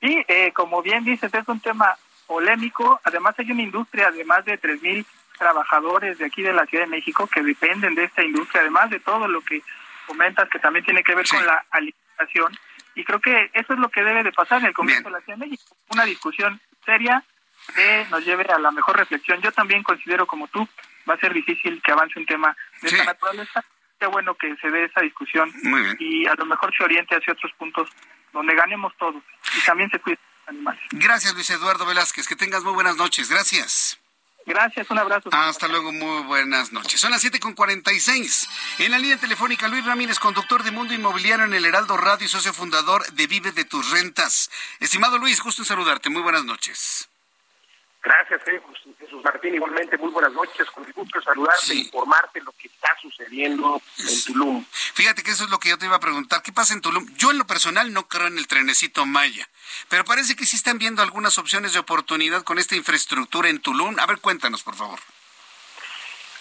Sí, eh, como bien dices, es un tema polémico. Además, hay una industria de más de 3.000 trabajadores de aquí de la Ciudad de México que dependen de esta industria, además de todo lo que comentas que también tiene que ver con la alimentación. Y creo que eso es lo que debe de pasar en el Congreso de la Ciudad de México, una discusión seria que nos lleve a la mejor reflexión. Yo también considero como tú, va a ser difícil que avance un tema de esta naturaleza. Qué bueno que se dé esa discusión y a lo mejor se oriente hacia otros puntos donde ganemos todos y también se cuiden los animales. Gracias, Luis Eduardo Velázquez. Que tengas muy buenas noches. Gracias. Gracias, un abrazo. Hasta luego, muy buenas noches. Son las 7.46. En la línea telefónica, Luis Ramírez, conductor de Mundo Inmobiliario en el Heraldo Radio y socio fundador de Vive de tus Rentas. Estimado Luis, gusto en saludarte. Muy buenas noches. Gracias, Jesús Martín. Igualmente, muy buenas noches. Con gusto saludarte e informarte lo que está sucediendo en Tulum. Fíjate que eso es lo que yo te iba a preguntar. ¿Qué pasa en Tulum? Yo en lo personal no creo en el trenecito Maya, pero parece que sí están viendo algunas opciones de oportunidad con esta infraestructura en Tulum. A ver, cuéntanos, por favor.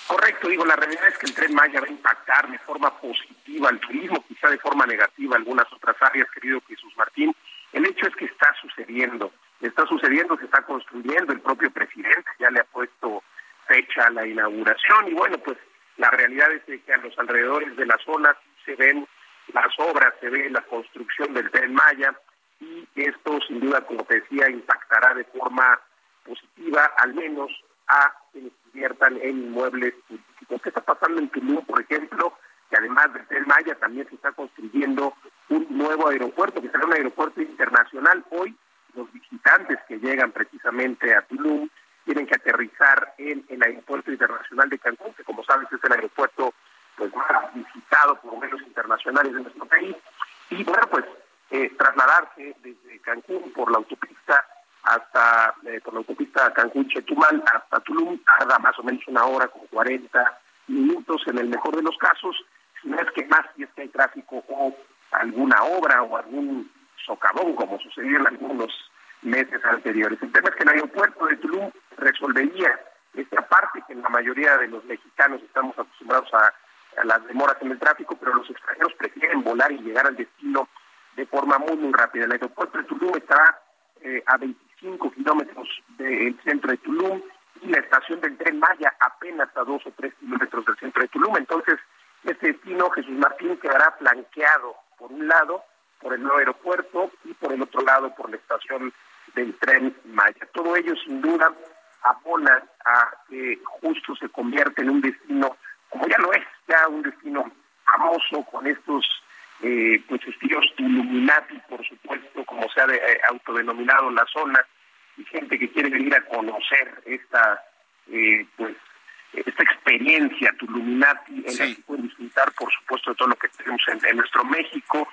Correcto, digo, la realidad es que el tren Maya va a impactar de forma positiva al turismo, quizá de forma negativa algunas otras áreas, querido Jesús Martín. El hecho es que está sucediendo está sucediendo, se está construyendo, el propio presidente ya le ha puesto fecha a la inauguración y bueno, pues la realidad es que a los alrededores de la zona se ven las obras, se ve la construcción del tren Maya y esto sin duda, como decía, impactará de forma positiva al menos a quienes inviertan en inmuebles turísticos. ¿Qué está pasando en Tulum, por ejemplo? Que además del tren Maya también se está construyendo un nuevo aeropuerto, que será un aeropuerto internacional. Hoy los visitantes que llegan precisamente a Tulum tienen que aterrizar en el aeropuerto internacional de Cancún, que como sabes es el aeropuerto pues más visitado por menos internacionales de nuestro país. Y bueno, pues eh, trasladarse desde Cancún por la autopista hasta, eh, por la autopista Cancún-Chetumal hasta Tulum, tarda más o menos una hora con 40 minutos en el mejor de los casos, si no es que más si es que hay tráfico o alguna obra o algún socavón, como sucedió en algunos meses anteriores. El tema es que el aeropuerto de Tulum resolvería esta parte que la mayoría de los mexicanos estamos acostumbrados a, las demoras en el tráfico, pero los extranjeros prefieren volar y llegar al destino de forma muy, muy rápida. El aeropuerto de Tulum estará eh, a 25 25 kilómetros del centro de Tulum y la estación del tren Maya apenas a dos o tres kilómetros del centro de Tulum. Entonces, este destino, Jesús Martín, quedará flanqueado por un lado por el nuevo aeropuerto y por el otro lado por la estación del tren Maya. Todo ello sin duda abona a que justo se convierte en un destino, como ya lo es, ya un destino famoso con estos eh, pues estilos Illuminati, por supuesto, como se ha eh, autodenominado la zona, y gente que quiere venir a conocer esta eh, pues esta experiencia Tuluminati en la que pueden disfrutar, por supuesto, de todo lo que tenemos en, nuestro México.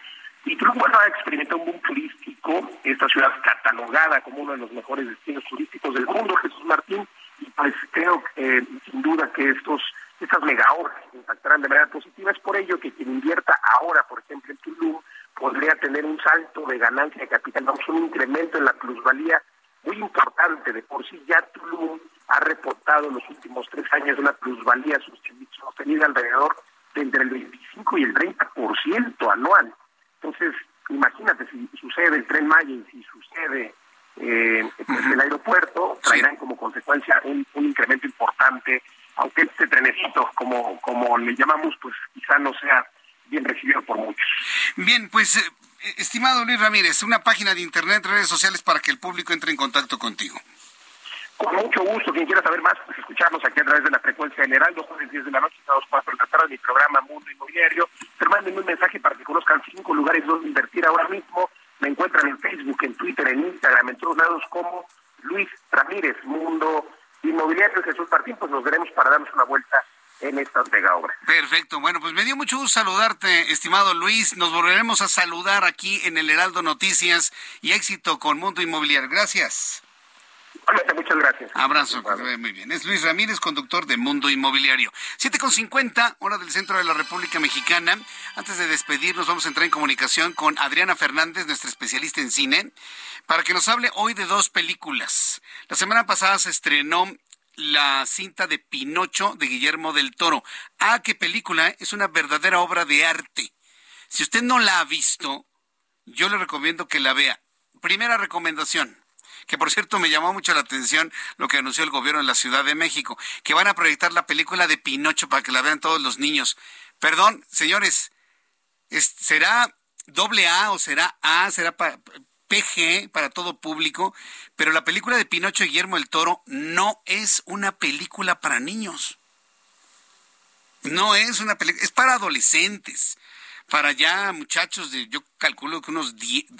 Y Tulum, bueno, ha experimentado un boom turístico, esta ciudad catalogada como uno de los mejores destinos turísticos del mundo, Jesús Martín, y pues creo que sin duda que estos estas mega obras impactarán de manera positiva. Es por ello que quien invierta ahora, por ejemplo, en Tulum, podría tener un salto de ganancia de capital, vamos, un incremento en la plusvalía muy importante. De por sí ya Tulum ha reportado en los últimos tres años una plusvalía sostenida alrededor de entre el 25 y el 30% anual. Entonces, imagínate si sucede el tren Maya y si sucede eh, pues, el aeropuerto, traerán como consecuencia un, incremento importante, aunque este trenecito, como, como le llamamos, pues quizá no sea bien recibido por muchos. Bien, pues, eh, estimado Luis Ramírez, una página de internet, redes sociales para que el público entre en contacto contigo. Con mucho gusto, quien quiera saber más, pues escucharnos aquí a través de la frecuencia general, dos jueves 10 de la noche, las 4 de la tarde, mi programa Mundo Inmobiliario. Pero mándenme un mensaje para que conozcan cinco lugares donde invertir ahora mismo. Me encuentran en Facebook, en Twitter, en Instagram, en todos lados como Luis Ramírez, Mundo Inmobiliario Jesús Martín, pues nos veremos para darnos una vuelta en esta mega obra. Perfecto, bueno, pues me dio mucho gusto saludarte, estimado Luis. Nos volveremos a saludar aquí en el Heraldo Noticias y éxito con Mundo Inmobiliario. Gracias muchas gracias. Abrazo, muy bien. Es Luis Ramírez, conductor de Mundo Inmobiliario. 7.50, hora del centro de la República Mexicana. Antes de despedirnos, vamos a entrar en comunicación con Adriana Fernández, nuestra especialista en cine, para que nos hable hoy de dos películas. La semana pasada se estrenó la cinta de Pinocho de Guillermo del Toro. Ah, qué película, ¿eh? es una verdadera obra de arte. Si usted no la ha visto, yo le recomiendo que la vea. Primera recomendación, que por cierto me llamó mucho la atención lo que anunció el gobierno en la Ciudad de México, que van a proyectar la película de Pinocho para que la vean todos los niños. Perdón, señores, ¿será doble A o será A, será PG para todo público? Pero la película de Pinocho y Guillermo el Toro no es una película para niños. No es una película, es para adolescentes, para ya muchachos de, yo calculo que unos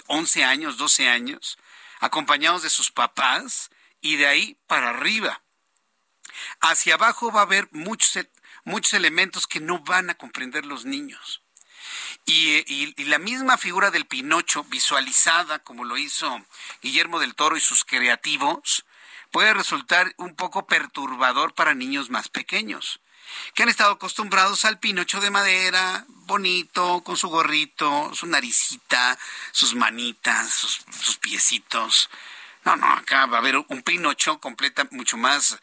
11 años, 12 años acompañados de sus papás, y de ahí para arriba. Hacia abajo va a haber muchos, e, muchos elementos que no van a comprender los niños. Y, y, la misma figura del Pinocho, visualizada como lo hizo Guillermo del Toro y sus creativos, puede resultar un poco perturbador para niños más pequeños que han estado acostumbrados al pinocho de madera, bonito, con su gorrito, su naricita, sus manitas, sus, piecitos. No, no, acá va a haber un pinocho completa, mucho más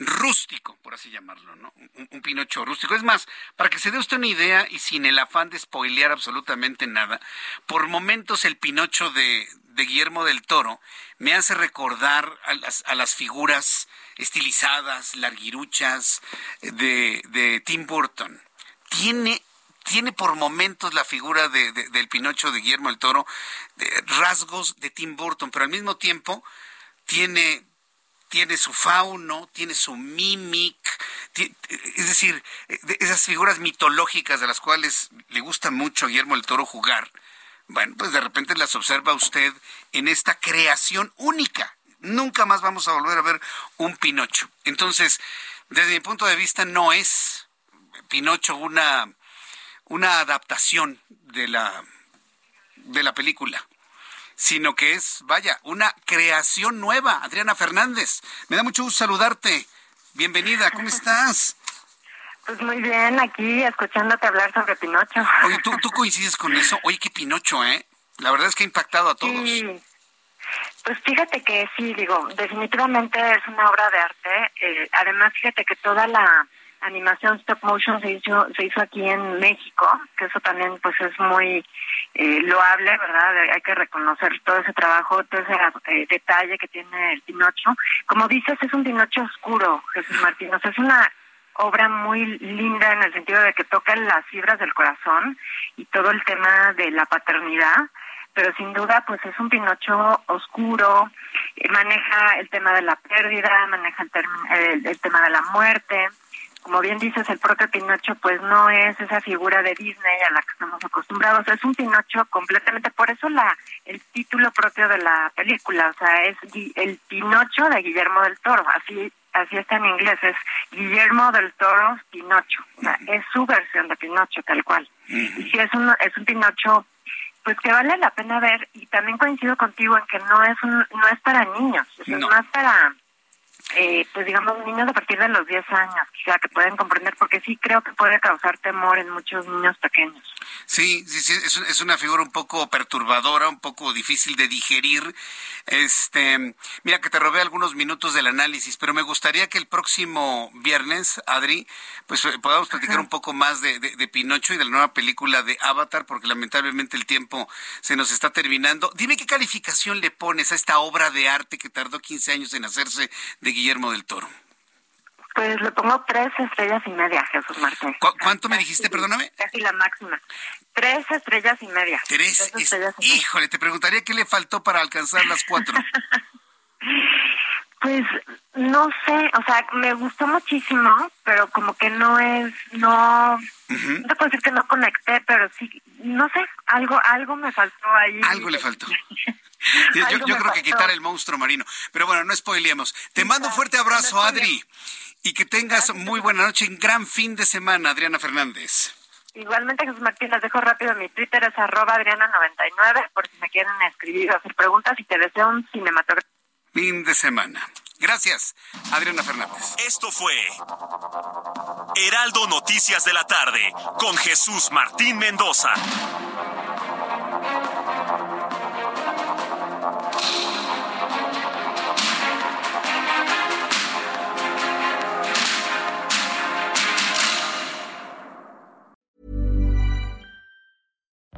rústico, por así llamarlo, ¿no? Un, pinocho rústico. Es más, para que se dé usted una idea y sin el afán de spoilear absolutamente nada, por momentos el pinocho de, de Guillermo del Toro me hace recordar a las, a las figuras estilizadas, larguiruchas de, de Tim Burton. Tiene tiene por momentos la figura de, del Pinocho de Guillermo el Toro rasgos de Tim Burton, pero al mismo tiempo tiene, tiene su fauno, tiene su mimic, es decir, esas figuras mitológicas de las cuales le gusta mucho a Guillermo el Toro jugar. Bueno, pues de repente las observa usted en esta creación única nunca más vamos a volver a ver un Pinocho. Entonces, desde mi punto de vista, no es Pinocho una, una adaptación de la, de la película sino que es, vaya, una creación nueva. Adriana Fernández, me da mucho gusto saludarte. Bienvenida, ¿cómo <laughs> estás? Pues muy bien, aquí escuchándote hablar sobre Pinocho. Oye, ¿tú, tú coincides con eso? Oye, qué Pinocho, ¿eh? La verdad es que ha impactado a todos. Sí, pues fíjate que sí, digo, definitivamente es una obra de arte. Eh, además, fíjate que toda la animación stop motion se hizo, se hizo aquí en México, que eso también pues es muy eh, loable, ¿verdad? Hay que reconocer todo ese trabajo, todo ese eh, detalle que tiene el Pinocho. Como dices, es un Pinocho oscuro, Jesús Martín. O sea, es una obra muy linda en el sentido de que toca las fibras del corazón y todo el tema de la paternidad pero sin duda pues es un Pinocho oscuro, eh, maneja el tema de la pérdida, maneja el, el, tema de la muerte. Como bien dices, el propio Pinocho pues no es esa figura de Disney a la que estamos acostumbrados, es un Pinocho completamente, por eso la el título propio de la película, o sea, es el Pinocho de Guillermo del Toro, así así está en inglés, es Guillermo del Toro Pinocho, o sea, es su versión de Pinocho tal cual. Y si es un es un Pinocho pues que vale la pena ver y también coincido contigo en que no es un, no es para niños, es más para eh, pues digamos niños a partir de los 10 años, quizá que pueden comprender, porque sí creo que puede causar temor en muchos niños pequeños. Sí, sí, sí es, es, una figura un poco perturbadora, un poco difícil de digerir. Este, mira que te robé algunos minutos del análisis, pero me gustaría que el próximo viernes, Adri, pues eh, podamos platicar un poco más de, de, Pinocho y de la nueva película de Avatar, porque lamentablemente el tiempo se nos está terminando. Dime qué calificación le pones a esta obra de arte que tardó 15 años en hacerse de Guillermo del Toro. Pues le pongo tres estrellas y media, Jesús Martín. ¿Cuánto me dijiste, perdóname? Casi la máxima. Tres estrellas y media. Tres, estrellas y Híjole, te preguntaría qué le faltó para alcanzar las cuatro. <laughs> pues no sé, o sea, me gustó muchísimo, pero como que no es, no, no te puedo decir que no conecté, pero sí, no sé, algo, algo me faltó ahí. Algo le faltó. <laughs> yo, creo que quitar el monstruo marino. Pero bueno, no spoileemos. Te mando un fuerte abrazo, Adri. Y que tengas muy buena noche y un gran fin de semana, Adriana Fernández. Igualmente, Jesús Martín, les dejo rápido mi Twitter, es arroba Adriana99, por si me quieren escribir o hacer preguntas y te deseo un cinematográfico. Fin de semana. Gracias, Adriana Fernández. Esto fue Heraldo Noticias de la tarde con Jesús Martín Mendoza.